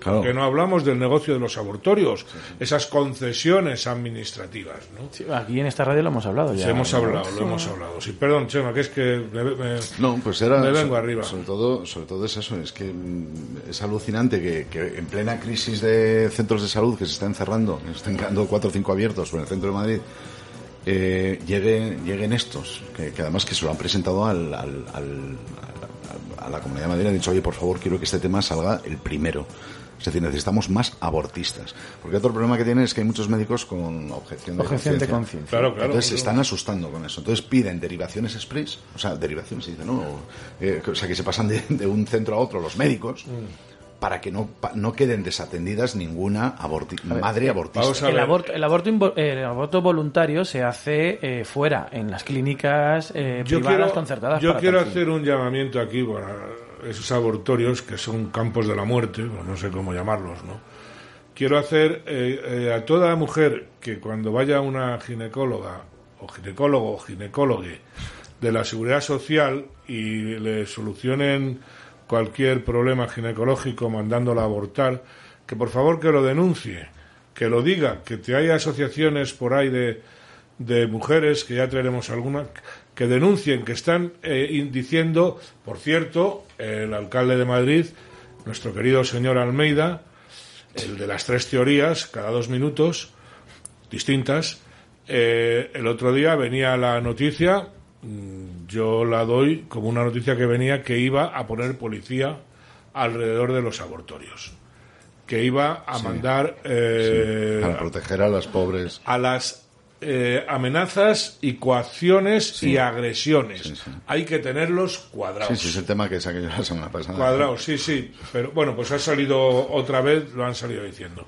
[SPEAKER 1] Claro.
[SPEAKER 2] ¿Por qué no hablamos del negocio de los abortorios? Esas concesiones administrativas, ¿no?
[SPEAKER 11] Sí, aquí en esta radio lo hemos hablado ya.
[SPEAKER 2] Sí, hemos hablado, lo hemos hablado. Sí, perdón, Chema, que es que me, me-
[SPEAKER 1] No, pues era.
[SPEAKER 2] me vengo
[SPEAKER 1] so-
[SPEAKER 2] arriba.
[SPEAKER 1] Sobre todo, sobre todo es eso, es que mm, es alucinante que, que en plena crisis de centros de salud que se están cerrando, que se están quedando cuatro o cinco abiertos por el centro de Madrid, eh, lleguen, lleguen estos, que, que además que se lo han presentado al, al- al- a, a la Comunidad de Madrid, han dicho, oye, por favor, quiero que este tema salga el primero. Es decir, necesitamos más abortistas. Porque otro problema que tienen es que hay muchos médicos con objeción de
[SPEAKER 11] Objeción de
[SPEAKER 1] conciencia.
[SPEAKER 11] conciencia.
[SPEAKER 2] Claro, claro.
[SPEAKER 1] Entonces se están asustando con eso. Entonces piden derivaciones express, o sea, derivaciones, se dice, ¿no? O, eh, o sea, que se pasan de, de un centro a otro los médicos para que no, pa- no queden desatendidas ninguna aborti- madre abortista.
[SPEAKER 11] El aborto, el, aborto el aborto voluntario se hace eh, fuera, en las clínicas eh,
[SPEAKER 2] Yo
[SPEAKER 11] privadas
[SPEAKER 2] quiero,
[SPEAKER 11] concertadas.
[SPEAKER 2] yo quiero
[SPEAKER 11] fin.
[SPEAKER 2] hacer un llamamiento aquí para esos abortorios que son campos de la muerte, no sé cómo llamarlos, ¿no? Quiero hacer eh, eh, a toda mujer que cuando vaya a una ginecóloga o ginecólogo o ginecólogue de la seguridad social y le solucionen cualquier problema ginecológico mandándola a abortar, que por favor que lo denuncie, que lo diga, que te hay asociaciones por ahí de, de mujeres, que ya traeremos alguna, que denuncien, que están eh, diciendo, por cierto, el alcalde de Madrid, nuestro querido señor Almeida, el de las tres teorías, cada dos minutos, distintas, eh, el otro día venía la noticia, mm, yo la doy como una noticia que venía que iba a poner policía alrededor de los abortorios, que iba a
[SPEAKER 1] Sí.
[SPEAKER 2] mandar eh,
[SPEAKER 1] Para proteger a las pobres.
[SPEAKER 2] a las eh, amenazas y coacciones
[SPEAKER 1] Sí.
[SPEAKER 2] y agresiones.
[SPEAKER 1] Sí, sí.
[SPEAKER 2] Hay que tenerlos
[SPEAKER 1] Sí,
[SPEAKER 2] cuadrados.
[SPEAKER 1] sí, es el tema que saqué yo la semana pasada.
[SPEAKER 2] Cuadrados, sí, sí. Pero bueno, pues ha salido otra vez, lo han salido diciendo.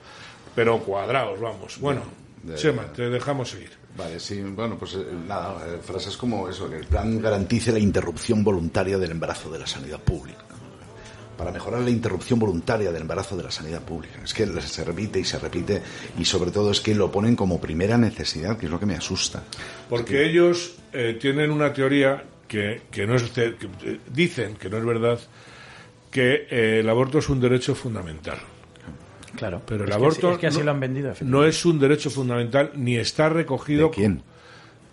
[SPEAKER 2] Pero cuadrados, vamos. Bueno,
[SPEAKER 1] De-
[SPEAKER 2] Chema, te dejamos seguir.
[SPEAKER 1] Vale, sí, bueno, pues eh, nada, eh, frases como eso, que el plan garantice la interrupción voluntaria del embarazo de la sanidad pública. Para mejorar la interrupción voluntaria del embarazo de la sanidad pública. Es que se repite y se repite y sobre todo es que lo ponen como primera necesidad, que es lo que me asusta.
[SPEAKER 2] Porque ellos eh, tienen una teoría que, que no es que, eh, dicen que no es verdad que eh, el aborto es un derecho fundamental.
[SPEAKER 11] Claro,
[SPEAKER 2] Pero el
[SPEAKER 11] es que
[SPEAKER 2] aborto
[SPEAKER 11] así- es que así
[SPEAKER 2] no,
[SPEAKER 11] lo han vendido.
[SPEAKER 2] no es un derecho fundamental ni está recogido
[SPEAKER 1] ¿De quién?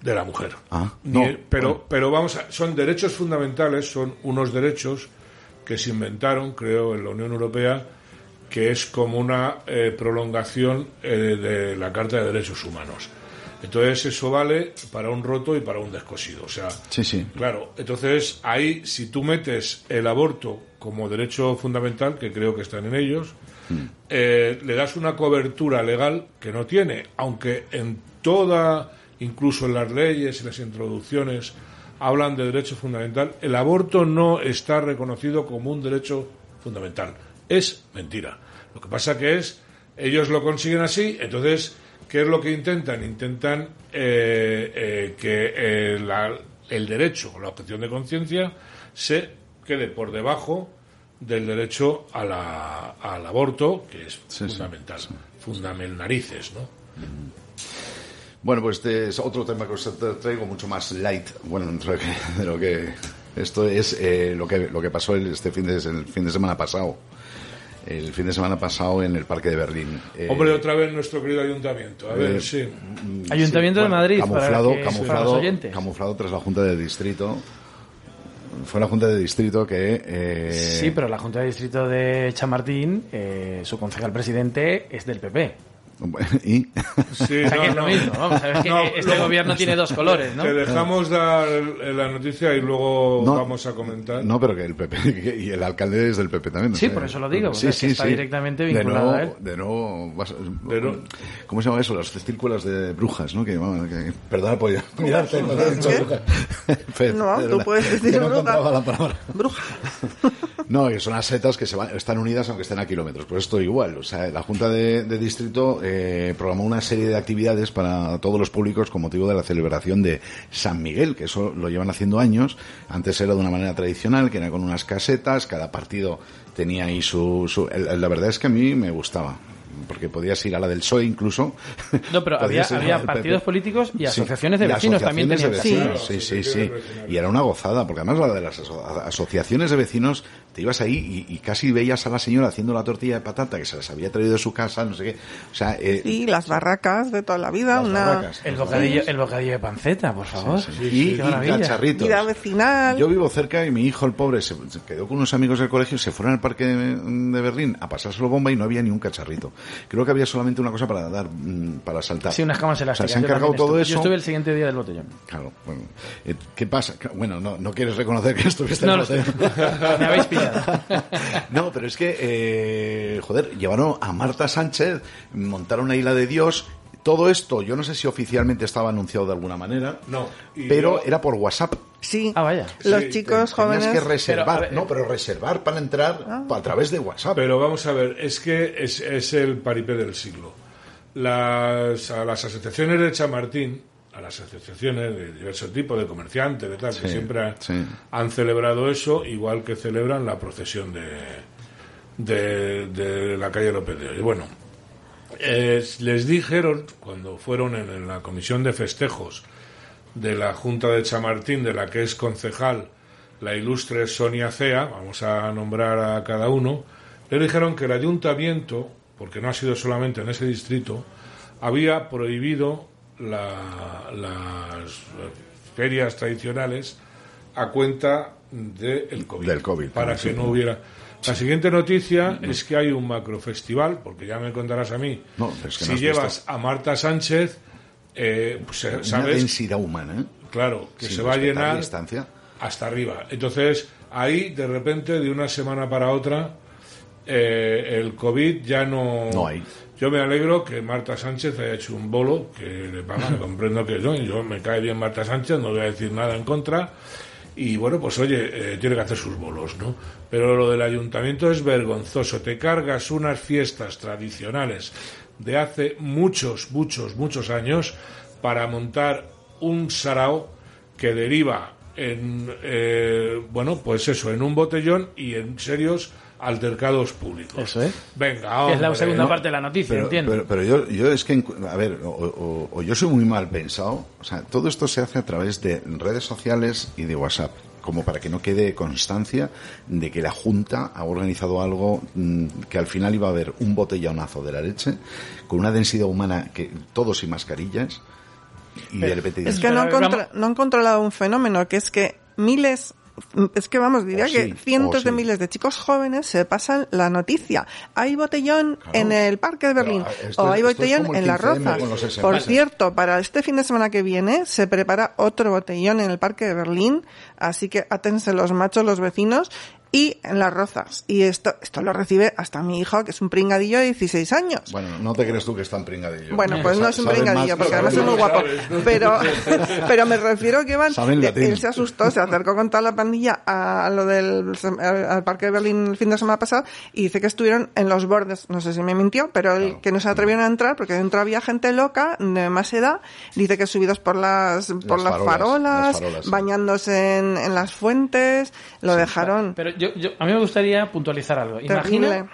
[SPEAKER 2] de la mujer.
[SPEAKER 1] Ah,
[SPEAKER 2] Ni-
[SPEAKER 1] no.
[SPEAKER 2] pero,
[SPEAKER 1] bueno.
[SPEAKER 2] pero vamos, a- son derechos fundamentales, son unos derechos que se inventaron, creo, en la Unión Europea, que es como una eh, prolongación eh, de la Carta de Derechos Humanos. Entonces eso vale para un roto y para un descosido. O sea,
[SPEAKER 1] Sí, sí.
[SPEAKER 2] claro, entonces ahí si tú metes el aborto como derecho fundamental, que creo que están en ellos, eh, le das una cobertura legal que no tiene, aunque en toda, incluso en las leyes y las introducciones, hablan de derecho fundamental, el aborto no está reconocido como un derecho fundamental. Es mentira. Lo que pasa que es, ellos lo consiguen así, entonces, ¿qué es lo que intentan? Intentan eh, eh, que eh, la- el derecho, la objeción de conciencia, se quede por debajo del derecho a la- al aborto, que es fundamental. Fundamental narices, ¿no?
[SPEAKER 1] Bueno, pues este es otro tema que os tra- traigo mucho más light, bueno, dentro de, lo que esto es eh, lo que lo que pasó el, este fin de el fin de semana pasado, el fin de semana pasado en el Parque de Berlín. Eh,
[SPEAKER 2] Hombre, otra vez nuestro querido ayuntamiento. A ver,
[SPEAKER 1] eh,
[SPEAKER 2] sí.
[SPEAKER 11] Ayuntamiento de
[SPEAKER 1] bueno,
[SPEAKER 11] Madrid,
[SPEAKER 1] camuflado,
[SPEAKER 11] para, que- para
[SPEAKER 1] camuflado, camuflado tras la Junta de Distrito. Fue la Junta de Distrito que eh,
[SPEAKER 11] Sí, pero la Junta de Distrito de Chamartín, eh, su concejal presidente es del PP.
[SPEAKER 1] Y
[SPEAKER 2] Sí,
[SPEAKER 11] O sea,
[SPEAKER 2] no,
[SPEAKER 11] que es lo
[SPEAKER 2] no.
[SPEAKER 11] mismo, vamos, sabes que
[SPEAKER 2] No,
[SPEAKER 11] este
[SPEAKER 2] no.
[SPEAKER 11] gobierno tiene dos colores, ¿no?
[SPEAKER 2] Te dejamos dar la noticia y luego
[SPEAKER 1] No.
[SPEAKER 2] vamos a comentar.
[SPEAKER 1] No, pero que el PP y el alcalde es del PP también.
[SPEAKER 11] Sí, por eso lo digo, porque es que está directamente
[SPEAKER 1] De
[SPEAKER 11] vinculado
[SPEAKER 1] nuevo-
[SPEAKER 11] a él.
[SPEAKER 1] De nuevo, vas-
[SPEAKER 2] De
[SPEAKER 1] ¿cómo se llama eso? Las círculos de brujas, ¿no? Que que- perdona por mirarte, no
[SPEAKER 5] tú puedes decir bruja.
[SPEAKER 1] la palabra.
[SPEAKER 5] Bruja.
[SPEAKER 1] No, que son las setas que se van- están unidas aunque estén a kilómetros. Pues esto igual. O sea, la Junta de, de Distrito eh, programó una serie de actividades para todos los públicos con motivo de la celebración de San Miguel, que eso lo llevan haciendo años. Antes era de una manera tradicional, que era con unas casetas, cada partido tenía ahí su... su- la verdad es que a mí me gustaba. Porque podías ir a la del PSOE incluso.
[SPEAKER 11] No, pero había, había
[SPEAKER 1] del
[SPEAKER 11] partidos
[SPEAKER 1] PP.
[SPEAKER 11] políticos y
[SPEAKER 1] Sí,
[SPEAKER 11] asociaciones de vecinos también
[SPEAKER 1] asociaciones
[SPEAKER 11] tenían.
[SPEAKER 1] de vecinos, sí, sí, sí, Y era una gozada, porque además la de las aso- asociaciones de vecinos, te ibas ahí y, y casi veías a la señora haciendo la tortilla de patata que se las había traído de su casa, no sé qué. O sea, eh,
[SPEAKER 5] Y las barracas de toda la vida, una
[SPEAKER 1] barracas.
[SPEAKER 11] El bocadillo, el bocadillo de panceta, por favor.
[SPEAKER 1] y, y cacharritos.
[SPEAKER 5] vida vecinal.
[SPEAKER 1] Yo vivo cerca y mi hijo, el pobre, se, se quedó con unos amigos del colegio, se fueron al parque de, de Berlín a pasárselo bomba y no había ni un cacharrito. Creo que había solamente una cosa para dar, mm, para saltar.
[SPEAKER 11] Sí, unas camas elásticas.
[SPEAKER 1] se han cargado todo
[SPEAKER 11] estuve-
[SPEAKER 1] eso.
[SPEAKER 11] Yo estuve el siguiente día del botellón.
[SPEAKER 1] Claro, bueno. eh, ¿Qué pasa? Bueno, no, no quieres reconocer que estuviste
[SPEAKER 11] No
[SPEAKER 1] en el botellón.
[SPEAKER 11] Me habéis pillado.
[SPEAKER 1] No, pero es que, eh, joder, llevaron a Marta Sánchez, montaron una isla de Dios. Todo esto, yo no sé si oficialmente estaba anunciado de alguna manera,
[SPEAKER 2] No.
[SPEAKER 1] Pero
[SPEAKER 2] yo-
[SPEAKER 1] era por WhatsApp.
[SPEAKER 5] Sí,
[SPEAKER 11] Ah, vaya.
[SPEAKER 5] los
[SPEAKER 2] Sí,
[SPEAKER 5] chicos
[SPEAKER 1] Tenías
[SPEAKER 5] jóvenes...
[SPEAKER 1] que reservar,
[SPEAKER 11] Pero, ver,
[SPEAKER 1] no, pero reservar para entrar a través de WhatsApp.
[SPEAKER 2] Pero vamos a ver, es que es, es el paripé del siglo. Las, a las asociaciones de Chamartín, a las asociaciones de diverso tipo, de comerciantes, de tal, que siempre ha-
[SPEAKER 1] sí.
[SPEAKER 2] han celebrado eso, igual que celebran la procesión de, de, de la calle López de Hoy. Bueno, eh, les dijeron, cuando fueron en, en la comisión de festejos de la Junta de Chamartín, de la que es concejal la ilustre Sonia Cea, vamos a nombrar a cada uno, le dijeron que el ayuntamiento, porque no ha sido solamente en ese distrito, había prohibido la- las ferias tradicionales a cuenta del COVID.
[SPEAKER 1] Del COVID,
[SPEAKER 2] Para
[SPEAKER 1] sí.
[SPEAKER 2] que no hubiera. La siguiente noticia es que hay un macrofestival, porque ya me contarás a mí.
[SPEAKER 1] No, es que
[SPEAKER 2] si
[SPEAKER 1] no
[SPEAKER 2] llevas
[SPEAKER 1] visto.
[SPEAKER 2] a Marta Sánchez, eh, pues, eh,
[SPEAKER 1] Una
[SPEAKER 2] sabes,
[SPEAKER 1] densidad humana, ¿eh?
[SPEAKER 2] claro, que
[SPEAKER 1] Sin
[SPEAKER 2] se va a llenar
[SPEAKER 1] distancia.
[SPEAKER 2] hasta arriba. Entonces, ahí, de repente, de una semana para otra, eh, el COVID ya no...
[SPEAKER 1] No hay.
[SPEAKER 2] Yo me alegro que Marta Sánchez haya hecho un bolo, que le pagan, comprendo que yo, yo me cae bien Marta Sánchez, no voy a decir nada en contra, y bueno, pues oye, eh, tiene que hacer sus bolos, ¿no? Pero lo del ayuntamiento es vergonzoso, te cargas unas fiestas tradicionales de hace muchos, muchos, muchos años para montar un sarao que deriva en, eh, bueno, pues eso, en un botellón y en serios altercados públicos.
[SPEAKER 11] Eso es.
[SPEAKER 2] Venga,
[SPEAKER 11] Que es la
[SPEAKER 2] hombre,
[SPEAKER 11] segunda
[SPEAKER 2] ¿no?
[SPEAKER 11] parte de la noticia,
[SPEAKER 1] Pero,
[SPEAKER 11] entiendo.
[SPEAKER 1] pero, pero yo, yo es que, en- a ver, o, o- o yo soy muy mal pensado, o sea, todo esto se hace a través de redes sociales y de WhatsApp, como para que no quede constancia de que la Junta ha organizado algo mm, que al final iba a haber un botellonazo de la leche, con una densidad humana que todos sin mascarillas, y de repente
[SPEAKER 5] Es que no han, contra- no han controlado un fenómeno, que es que miles, es que vamos, diría
[SPEAKER 1] O sí,
[SPEAKER 5] que cientos
[SPEAKER 1] o
[SPEAKER 5] de miles de chicos jóvenes se pasan la noticia. Hay botellón
[SPEAKER 1] Claro.
[SPEAKER 5] en el parque de Berlín
[SPEAKER 1] esto
[SPEAKER 5] o hay botellón en las
[SPEAKER 1] 15M
[SPEAKER 5] rozas. Por cierto, para este fin de semana que viene se prepara otro botellón en el parque de Berlín, así que átense los machos, los vecinos. Y en las rozas. Y esto, esto lo recibe hasta mi hijo, que es un pringadillo de 16 años.
[SPEAKER 1] bueno, no te crees tú que es tan pringadillo.
[SPEAKER 5] Bueno, pues no es un
[SPEAKER 1] más-
[SPEAKER 5] porque además es muy guapo. Pero, pero me refiero que van.
[SPEAKER 1] Latín.
[SPEAKER 5] Él se asustó, se acercó con toda la pandilla a lo del al, al parque de Berlín el fin de semana pasado y dice que estuvieron en los bordes. No sé si me mintió, pero él- que no se atrevieron a entrar porque dentro había gente loca de más edad. Dice que subidos por las por las,
[SPEAKER 1] farolas,
[SPEAKER 5] farolas,
[SPEAKER 1] las farolas, sí.
[SPEAKER 5] bañándose en, en las fuentes, lo dejaron.
[SPEAKER 11] Pero yo, yo- a mí me gustaría puntualizar algo.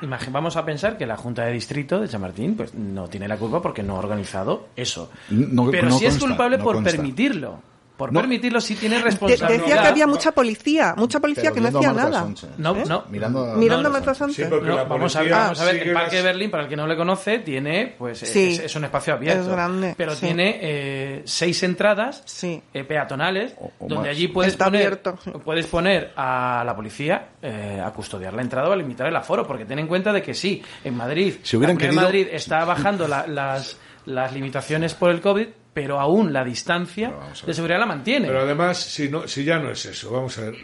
[SPEAKER 11] Imagina, vamos a pensar que la Junta de Distrito de Chamartín pues no tiene la culpa porque no ha organizado eso.
[SPEAKER 1] No-
[SPEAKER 11] Pero
[SPEAKER 1] no
[SPEAKER 11] sí es culpable
[SPEAKER 1] no
[SPEAKER 11] por
[SPEAKER 1] consta.
[SPEAKER 11] permitirlo. Por
[SPEAKER 1] No.
[SPEAKER 11] permitirlo sí tiene
[SPEAKER 5] De-
[SPEAKER 11] responsabilidad.
[SPEAKER 5] decía que había mucha policía, mucha policía
[SPEAKER 1] Pero
[SPEAKER 5] que no
[SPEAKER 1] a
[SPEAKER 5] hacía nada.
[SPEAKER 1] Sánchez.
[SPEAKER 11] No,
[SPEAKER 5] ¿Eh?
[SPEAKER 11] no.
[SPEAKER 1] Mirando a-
[SPEAKER 5] Mirando a
[SPEAKER 1] no,
[SPEAKER 5] Marta
[SPEAKER 1] no,
[SPEAKER 5] Sánchez.
[SPEAKER 2] Sí,
[SPEAKER 11] vamos a ver, vamos a ver, el Parque de Berlín, para el que no le conoce, tiene, pues, es-
[SPEAKER 5] Sí.
[SPEAKER 11] es, es un espacio abierto.
[SPEAKER 5] Es grande,
[SPEAKER 11] Pero
[SPEAKER 5] sí.
[SPEAKER 11] tiene eh, seis entradas
[SPEAKER 5] Sí.
[SPEAKER 11] eh, peatonales,
[SPEAKER 1] O- o
[SPEAKER 11] donde
[SPEAKER 1] más.
[SPEAKER 11] allí puedes
[SPEAKER 5] Está
[SPEAKER 11] poner,
[SPEAKER 5] abierto,
[SPEAKER 11] puedes poner a la policía eh, a custodiar la entrada o a limitar el aforo, porque ten en cuenta de que sí, en Madrid,
[SPEAKER 1] Si hubieran querido-
[SPEAKER 11] Madrid está bajando la- las, las limitaciones por el COVID, pero aún la distancia de seguridad la mantiene.
[SPEAKER 2] Pero además, si, no, si ya no es eso, vamos a ver,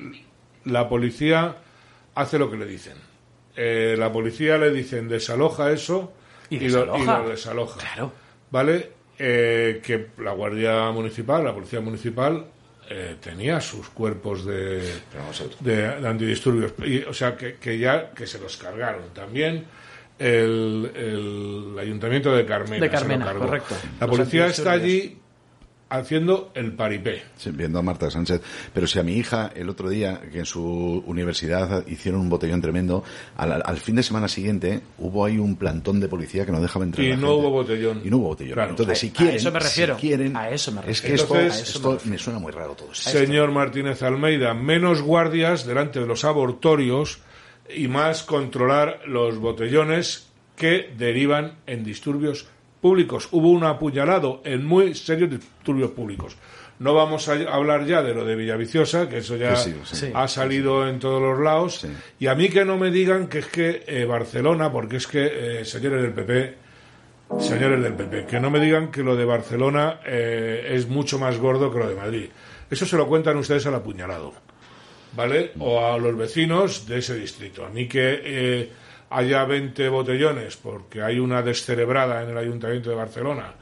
[SPEAKER 2] la policía hace lo que le dicen. Eh, la policía le dicen desaloja eso
[SPEAKER 11] Y
[SPEAKER 2] lo, y
[SPEAKER 11] desaloja.
[SPEAKER 2] lo desaloja.
[SPEAKER 11] Claro.
[SPEAKER 2] ¿Vale? Eh, que la Guardia Municipal, la Policía Municipal, eh, tenía sus cuerpos de, de, de antidisturbios. Y, o sea, que, que ya que se los cargaron. También el, el Ayuntamiento de Carmena.
[SPEAKER 11] De
[SPEAKER 2] se lo
[SPEAKER 11] Carmena,
[SPEAKER 2] cargó.
[SPEAKER 11] correcto.
[SPEAKER 2] La
[SPEAKER 11] Los
[SPEAKER 2] policía está allí haciendo el paripé.
[SPEAKER 1] Sí, viendo a Marta Sánchez. Pero si a mi hija el otro día, que en su universidad hicieron un botellón tremendo, al, al fin de semana siguiente hubo ahí un plantón de policía que no dejaba entrar.
[SPEAKER 2] Y
[SPEAKER 1] la
[SPEAKER 2] no
[SPEAKER 1] gente.
[SPEAKER 2] hubo botellón.
[SPEAKER 1] Y no hubo botellón.
[SPEAKER 2] Claro.
[SPEAKER 1] Entonces, si
[SPEAKER 11] A- a
[SPEAKER 1] quieren,
[SPEAKER 11] eso me refiero.
[SPEAKER 1] si quieren,
[SPEAKER 11] A eso me
[SPEAKER 1] es que
[SPEAKER 11] refiero.
[SPEAKER 1] esto,
[SPEAKER 2] Entonces-
[SPEAKER 1] esto me suena muy raro todo esto.
[SPEAKER 2] Señor Martínez Almeida, menos guardias delante de los abortorios y más controlar los botellones que derivan en disturbios públicos. Hubo un apuñalado en muy serios disturbios públicos. No vamos a hablar ya de lo de Villaviciosa, que eso ya
[SPEAKER 1] Que sí, sí.
[SPEAKER 2] ha salido en todos los lados. Y a mí que no me digan que es que eh, Barcelona, porque es que, eh, señores del PP, señores del PP, que no me digan que lo de Barcelona eh, es mucho más gordo que lo de Madrid. Eso se lo cuentan ustedes al apuñalado, ¿vale? O a los vecinos de ese distrito. A mí que eh, haya 20 botellones porque hay una descerebrada en el Ayuntamiento de Barcelona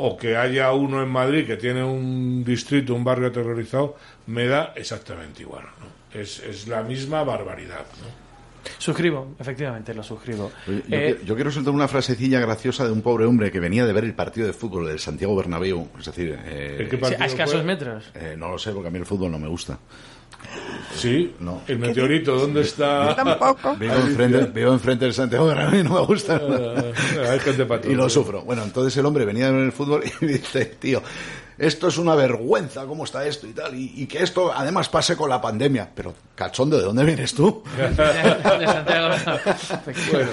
[SPEAKER 2] o que haya uno en Madrid que tiene un distrito, un barrio aterrorizado, me da exactamente igual. ¿no? Es, es la misma barbaridad. ¿no?
[SPEAKER 11] Suscribo, efectivamente, lo suscribo.
[SPEAKER 1] Yo,
[SPEAKER 11] Eh,
[SPEAKER 1] yo quiero soltar una frasecilla graciosa de un pobre hombre que venía de ver el partido de fútbol del Santiago Bernabéu. Es decir, eh,
[SPEAKER 2] ¿En qué partido
[SPEAKER 11] a escasos
[SPEAKER 2] fue?
[SPEAKER 11] metros.
[SPEAKER 1] eh, no lo sé porque a mí el fútbol no me gusta.
[SPEAKER 2] Sí,
[SPEAKER 1] No.
[SPEAKER 2] el meteorito, ¿dónde está?
[SPEAKER 5] Tampoco.
[SPEAKER 1] Vivo enfrente, vivo enfrente del Santiago Bernabéu y no me gusta.
[SPEAKER 2] Hay gente para todo.
[SPEAKER 1] y lo sufro. Bueno, entonces el hombre venía a ver el fútbol y dice, tío, esto es una vergüenza, cómo está esto y tal, y, y que esto además pase con la pandemia. Pero, cachondo, ¿de dónde vienes tú?
[SPEAKER 11] de Santiago.
[SPEAKER 2] Bueno,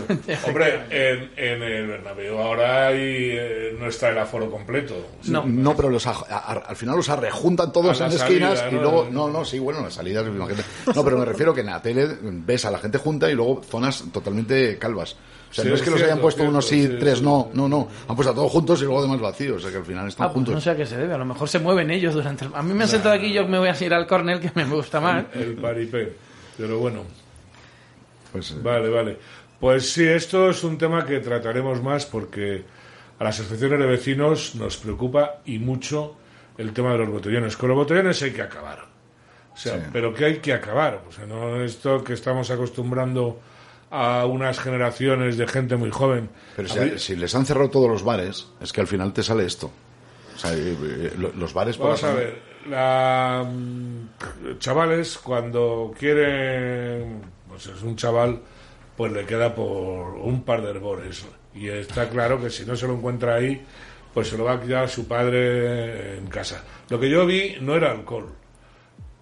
[SPEAKER 2] hombre, en, en el Bernabéu ahora hay, eh, no está el aforo completo.
[SPEAKER 1] No, pero los, a- a- al final los arrejuntan todos
[SPEAKER 2] A
[SPEAKER 1] en esquinas
[SPEAKER 2] salida,
[SPEAKER 1] y
[SPEAKER 2] ¿no?
[SPEAKER 1] luego, no, no, sí, bueno, las salidas. No, pero me refiero que en la tele ves a la gente junta y luego zonas totalmente calvas. O sea,
[SPEAKER 2] Sí,
[SPEAKER 1] no es que los
[SPEAKER 2] cierto,
[SPEAKER 1] hayan puesto
[SPEAKER 2] cierto,
[SPEAKER 1] unos sí,
[SPEAKER 2] sí,
[SPEAKER 1] tres
[SPEAKER 2] sí,
[SPEAKER 1] no, no, no. Han puesto a todos juntos y luego demás vacíos. O sea que al final están
[SPEAKER 11] Ah, pues
[SPEAKER 1] juntos.
[SPEAKER 11] no sé a qué se debe. A lo mejor se mueven ellos durante el... A mí me han sentado aquí y yo me voy a ir al córner, que me gusta más.
[SPEAKER 2] El paripé. Pero bueno,
[SPEAKER 1] Pues, eh,
[SPEAKER 2] vale, vale. Pues sí, esto es un tema que trataremos más porque a las asociaciones de vecinos nos preocupa y mucho el tema de los botellones. Con los botellones hay que acabar. O sea,
[SPEAKER 1] Sí.
[SPEAKER 2] pero que hay que acabar. O sea, no esto que estamos acostumbrando a unas generaciones de gente muy joven.
[SPEAKER 1] pero si, si les han cerrado todos los bares, es que al final te sale esto. O sea, eh, eh, lo- los bares
[SPEAKER 2] Vamos a ver, la, mm, chavales cuando quieren, pues es un chaval, pues le queda por un par de herbores y está claro que si no se lo encuentra ahí, pues se lo va a quedar su padre en casa. Lo que yo vi no era alcohol.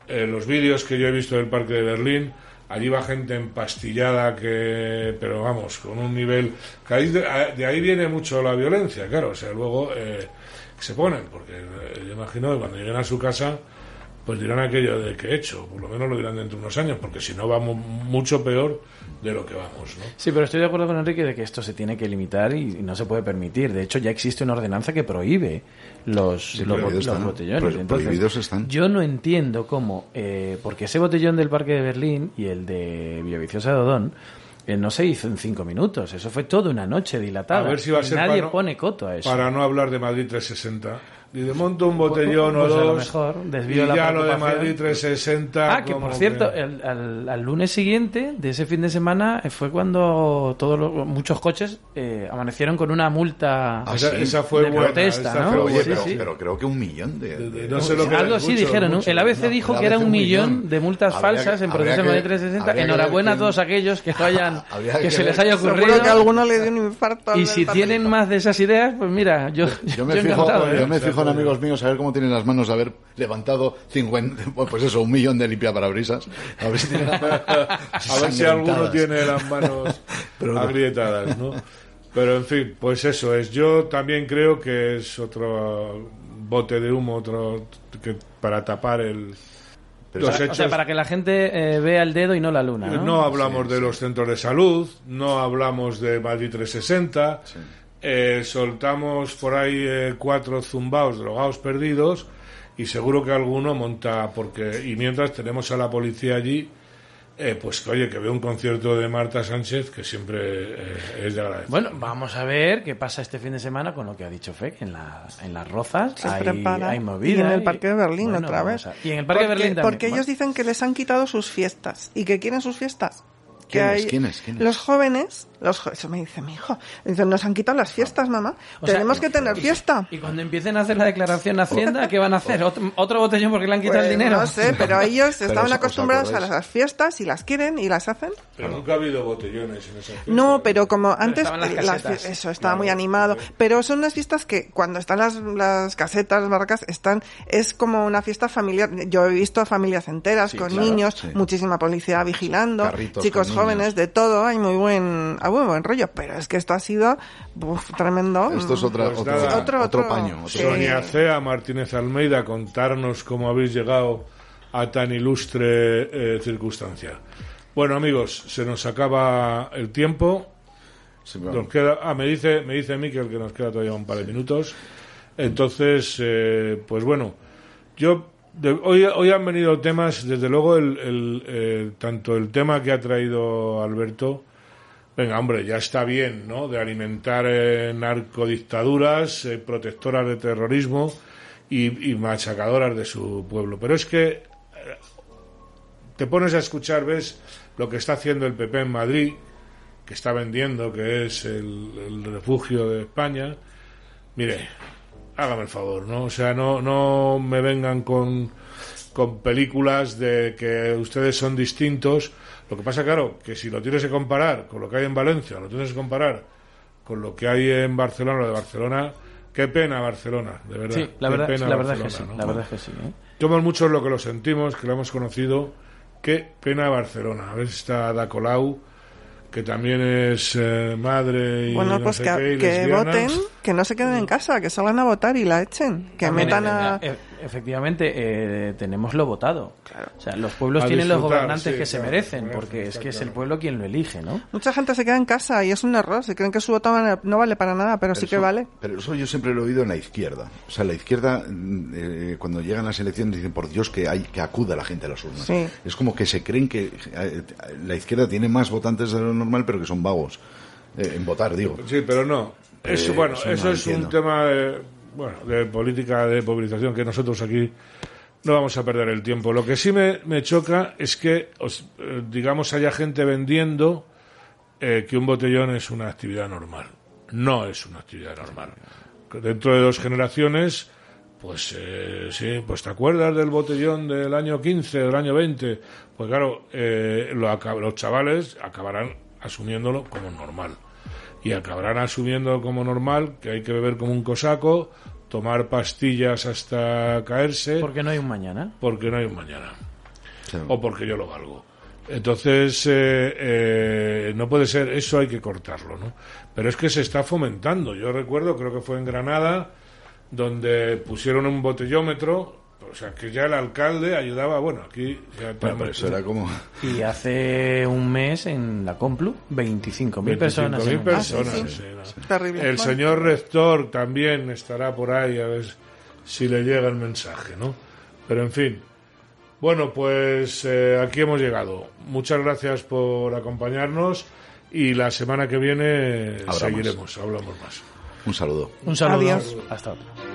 [SPEAKER 2] Eh, los vídeos que yo he visto del parque de Berlín, allí va gente empastillada que, pero vamos, con un nivel, que ahí de, de ahí viene mucho la violencia, claro, o sea, luego eh, se ponen, porque eh, yo imagino que cuando lleguen a su casa, pues dirán aquello de que he hecho, por lo menos lo dirán dentro de unos años, porque si no vamos mucho peor de lo que vamos, ¿no?
[SPEAKER 11] Sí, pero estoy de acuerdo con Enrique de que esto se tiene que limitar y no se puede permitir. De hecho, ya existe una ordenanza que prohíbe los, los,
[SPEAKER 1] prohibidos
[SPEAKER 11] los
[SPEAKER 1] están.
[SPEAKER 11] botellones.
[SPEAKER 1] Pro-
[SPEAKER 11] Entonces,
[SPEAKER 1] prohibidos están.
[SPEAKER 11] Yo no entiendo cómo, eh, porque ese botellón del Parque de Berlín y el de Villaviciosa de Odón eh, no se hizo en cinco minutos. Eso fue toda una noche dilatada.
[SPEAKER 2] A ver si va a ser
[SPEAKER 11] Nadie
[SPEAKER 2] para no-
[SPEAKER 11] pone coto a eso.
[SPEAKER 2] Para no hablar de Madrid 360. Y de monto un botellón
[SPEAKER 11] Pues
[SPEAKER 2] o
[SPEAKER 11] a lo
[SPEAKER 2] dos.
[SPEAKER 11] mejor desvío
[SPEAKER 2] y
[SPEAKER 11] la
[SPEAKER 2] ya lo de. Madrid 360.
[SPEAKER 11] Ah, que por cierto,
[SPEAKER 2] que-
[SPEAKER 11] el- al, al lunes siguiente de ese fin de semana eh, fue cuando todos los, muchos coches eh, amanecieron con una multa
[SPEAKER 1] Ah,
[SPEAKER 2] esa,
[SPEAKER 1] sí.
[SPEAKER 2] esa fue
[SPEAKER 11] de
[SPEAKER 2] buena.
[SPEAKER 11] protesta,
[SPEAKER 2] esta
[SPEAKER 11] ¿no?
[SPEAKER 2] fue
[SPEAKER 1] oye, pero,
[SPEAKER 11] sí.
[SPEAKER 1] pero creo que un millón de...
[SPEAKER 2] De- de-
[SPEAKER 1] de-
[SPEAKER 2] no sé lo que
[SPEAKER 11] Algo así
[SPEAKER 2] mucho,
[SPEAKER 11] dijeron. El ABC
[SPEAKER 1] No,
[SPEAKER 11] dijo
[SPEAKER 1] el
[SPEAKER 11] que era
[SPEAKER 1] ABC
[SPEAKER 11] un
[SPEAKER 1] un
[SPEAKER 11] millón
[SPEAKER 1] millón.
[SPEAKER 11] de multas
[SPEAKER 1] Habría
[SPEAKER 11] falsas
[SPEAKER 1] que-
[SPEAKER 11] en proceso de Madrid
[SPEAKER 1] que-
[SPEAKER 11] 360.
[SPEAKER 1] habría que ver
[SPEAKER 11] Enhorabuena a todos aquellos que lo hayan, que se les haya ocurrido.
[SPEAKER 5] que alguno le dio un infarto.
[SPEAKER 11] Y si tienen más de esas ideas, pues mira, yo,
[SPEAKER 1] Yo me, fijo, amigos míos a ver cómo tienen las manos de haber levantado 50, pues eso, un millón de limpiaparabrisas. A ver si tienen
[SPEAKER 2] a ver si alguno tiene las manos
[SPEAKER 1] Pero no.
[SPEAKER 2] agrietadas, ¿no? Pero en fin, pues eso es. Yo también creo que es otro bote de humo, otro que para tapar el
[SPEAKER 1] Pero
[SPEAKER 2] los
[SPEAKER 11] O sea,
[SPEAKER 2] hechos.
[SPEAKER 11] para que la gente eh, vea el dedo y no la luna.
[SPEAKER 2] no,
[SPEAKER 11] ¿no?
[SPEAKER 2] hablamos de los centros de salud, no hablamos de Madrid 360, eh, soltamos por ahí eh, cuatro zumbaos, drogados perdidos y seguro que alguno monta porque y mientras tenemos a la policía allí eh, pues que, oye que ve un concierto de Marta Sánchez que siempre eh, es de agradecer.
[SPEAKER 11] Bueno, vamos a ver qué pasa este fin de semana con lo que ha dicho Fek en, la, en las rozas.
[SPEAKER 5] Se
[SPEAKER 11] hay,
[SPEAKER 5] prepara.
[SPEAKER 11] hay
[SPEAKER 5] y
[SPEAKER 11] movida.
[SPEAKER 5] en el Parque de Berlín
[SPEAKER 11] bueno,
[SPEAKER 5] otra vez.
[SPEAKER 11] a- Y en el Parque de
[SPEAKER 5] porque,
[SPEAKER 11] Berlín también.
[SPEAKER 5] Porque ellos dicen que les han quitado sus fiestas y que quieren sus fiestas. Que
[SPEAKER 1] ¿Quiénes?
[SPEAKER 5] hay-
[SPEAKER 1] ¿Quiénes? ¿Quiénes?
[SPEAKER 5] Los jóvenes, los eso me dice mi hijo, dicen, nos han quitado las fiestas, mamá.
[SPEAKER 11] O sea,
[SPEAKER 5] Tenemos que tener fiesta.
[SPEAKER 11] Y cuando empiecen a hacer la declaración a Hacienda, ¿qué van a hacer? ¿Otro, otro botellón porque le han quitado
[SPEAKER 5] Pues,
[SPEAKER 11] el dinero?
[SPEAKER 5] No sé, pero ellos
[SPEAKER 1] Pero
[SPEAKER 5] estaban
[SPEAKER 1] os- os
[SPEAKER 5] acostumbrados a las fiestas y las quieren y las hacen.
[SPEAKER 2] Pero nunca ha habido botellones en esa fiesta.
[SPEAKER 5] No, pero como antes
[SPEAKER 11] las
[SPEAKER 5] las eso estaba muy animado, pero son unas fiestas que cuando están las, las casetas, las barracas, están es como una fiesta familiar. Yo he visto a familias enteras
[SPEAKER 1] Sí,
[SPEAKER 5] con
[SPEAKER 1] claro,
[SPEAKER 5] niños,
[SPEAKER 1] sí.
[SPEAKER 5] muchísima policía vigilando,
[SPEAKER 1] Carritos
[SPEAKER 5] chicos
[SPEAKER 1] niños.
[SPEAKER 5] jóvenes, de todo, hay muy buen, muy buen rollo, pero es que esto ha sido uf, tremendo.
[SPEAKER 1] Esto es otra,
[SPEAKER 2] Pues
[SPEAKER 1] otro,
[SPEAKER 2] nada.
[SPEAKER 1] otro,
[SPEAKER 5] Otro-
[SPEAKER 1] paño. otro.
[SPEAKER 2] Sonia Cea Martínez Almeida, contarnos cómo habéis llegado a tan ilustre eh, circunstancia. Bueno, amigos, se nos acaba el tiempo.
[SPEAKER 1] Sí,
[SPEAKER 2] Nos queda, ah, me dice, me dice Miquel que nos queda todavía un par de minutos. Entonces, eh, pues bueno, yo de- hoy, hoy han venido temas, desde luego, el, el, eh, tanto el tema que ha traído Alberto, venga, hombre, ya está bien, ¿no? De alimentar eh, narcodictaduras, eh, protectoras de terrorismo y, machacadoras de su pueblo. Pero es que eh, te pones a escuchar, ves lo que está haciendo el PP en Madrid, que está vendiendo, que es el, el refugio de España. Mire, hágame el favor, ¿no? O sea, no, no me vengan con, con películas de que ustedes son distintos. Lo que pasa, claro, que si lo tienes que comparar con lo que hay en Valencia, lo tienes que comparar con lo que hay en Barcelona, lo de Barcelona, qué pena Barcelona, de verdad.
[SPEAKER 11] Sí, la
[SPEAKER 2] Qué
[SPEAKER 11] verdad,
[SPEAKER 2] pena
[SPEAKER 11] la verdad es que sí,
[SPEAKER 2] ¿no?
[SPEAKER 11] la verdad es que sí. ¿eh?
[SPEAKER 2] Somos muchos los que lo sentimos, que lo hemos conocido. Qué pena Barcelona. A ver si está Ada Colau, que también es eh, madre y
[SPEAKER 5] Bueno,
[SPEAKER 2] no
[SPEAKER 5] pues
[SPEAKER 2] sé
[SPEAKER 5] que,
[SPEAKER 2] qué, y
[SPEAKER 5] que
[SPEAKER 2] lesbiana.
[SPEAKER 5] voten, que no se queden en casa, que salgan a votar y la echen, que
[SPEAKER 11] También,
[SPEAKER 5] metan
[SPEAKER 11] eh,
[SPEAKER 5] a...
[SPEAKER 11] efectivamente, eh, tenemos lo votado. O sea, los pueblos
[SPEAKER 2] A
[SPEAKER 11] tienen los gobernantes
[SPEAKER 2] sí,
[SPEAKER 11] que se merecen, porque es que es el pueblo quien lo elige, ¿no?
[SPEAKER 5] Mucha gente se queda en casa y es un error, se creen que su voto no vale para nada, pero, sí que
[SPEAKER 1] eso-
[SPEAKER 5] vale.
[SPEAKER 1] Pero eso yo siempre lo he oído en la izquierda. O sea, la izquierda, mm, eh, cuando llegan las elecciones, dicen, por Dios, que hay que acuda la gente a las urnas.
[SPEAKER 5] Sí.
[SPEAKER 1] Es como que se creen que eh, la izquierda tiene más votantes de lo normal, pero que son vagos. Eh, en votar, digo.
[SPEAKER 2] Sí, pero no. Eso,
[SPEAKER 1] Eh,
[SPEAKER 2] bueno,
[SPEAKER 1] eso
[SPEAKER 2] es
[SPEAKER 1] entiendo.
[SPEAKER 2] un tema bueno, de política de movilización que nosotros aquí no vamos a perder el tiempo. Lo que sí me, me choca es que, os- eh, digamos, haya gente vendiendo eh, que un botellón es una actividad normal. No es una actividad normal. Dentro de dos generaciones, pues eh, sí, pues te acuerdas del botellón del año 15, del año 20. Pues claro, eh, lo los chavales acabarán asumiéndolo como normal. Y acabarán asumiendo como normal que hay que beber como un cosaco, tomar pastillas hasta caerse,
[SPEAKER 11] Porque no hay un mañana.
[SPEAKER 2] porque no hay un mañana
[SPEAKER 1] Sí.
[SPEAKER 2] o porque yo lo valgo. Entonces, eh, eh, no puede ser, eso hay que cortarlo, ¿no? Pero es que se está fomentando. Yo recuerdo, creo que fue en Granada, donde pusieron un botellómetro, o sea, que ya el alcalde ayudaba, bueno, aquí... ya
[SPEAKER 1] Bueno, pero eso era como...
[SPEAKER 11] Y hace un mes en la Complu, 25.000 personas.
[SPEAKER 2] 25.000
[SPEAKER 11] en un-
[SPEAKER 2] personas.
[SPEAKER 5] Ah, sí,
[SPEAKER 2] sí, no.
[SPEAKER 5] Terrible.
[SPEAKER 2] El señor rector también estará por ahí a ver si le llega el mensaje, ¿no? Pero en fin. Bueno, pues eh, aquí hemos llegado. Muchas gracias por acompañarnos y la semana que viene
[SPEAKER 1] Hablamos.
[SPEAKER 2] seguiremos, hablamos más.
[SPEAKER 1] Un saludo.
[SPEAKER 11] Un saludo.
[SPEAKER 5] Adiós.
[SPEAKER 11] Hasta otra.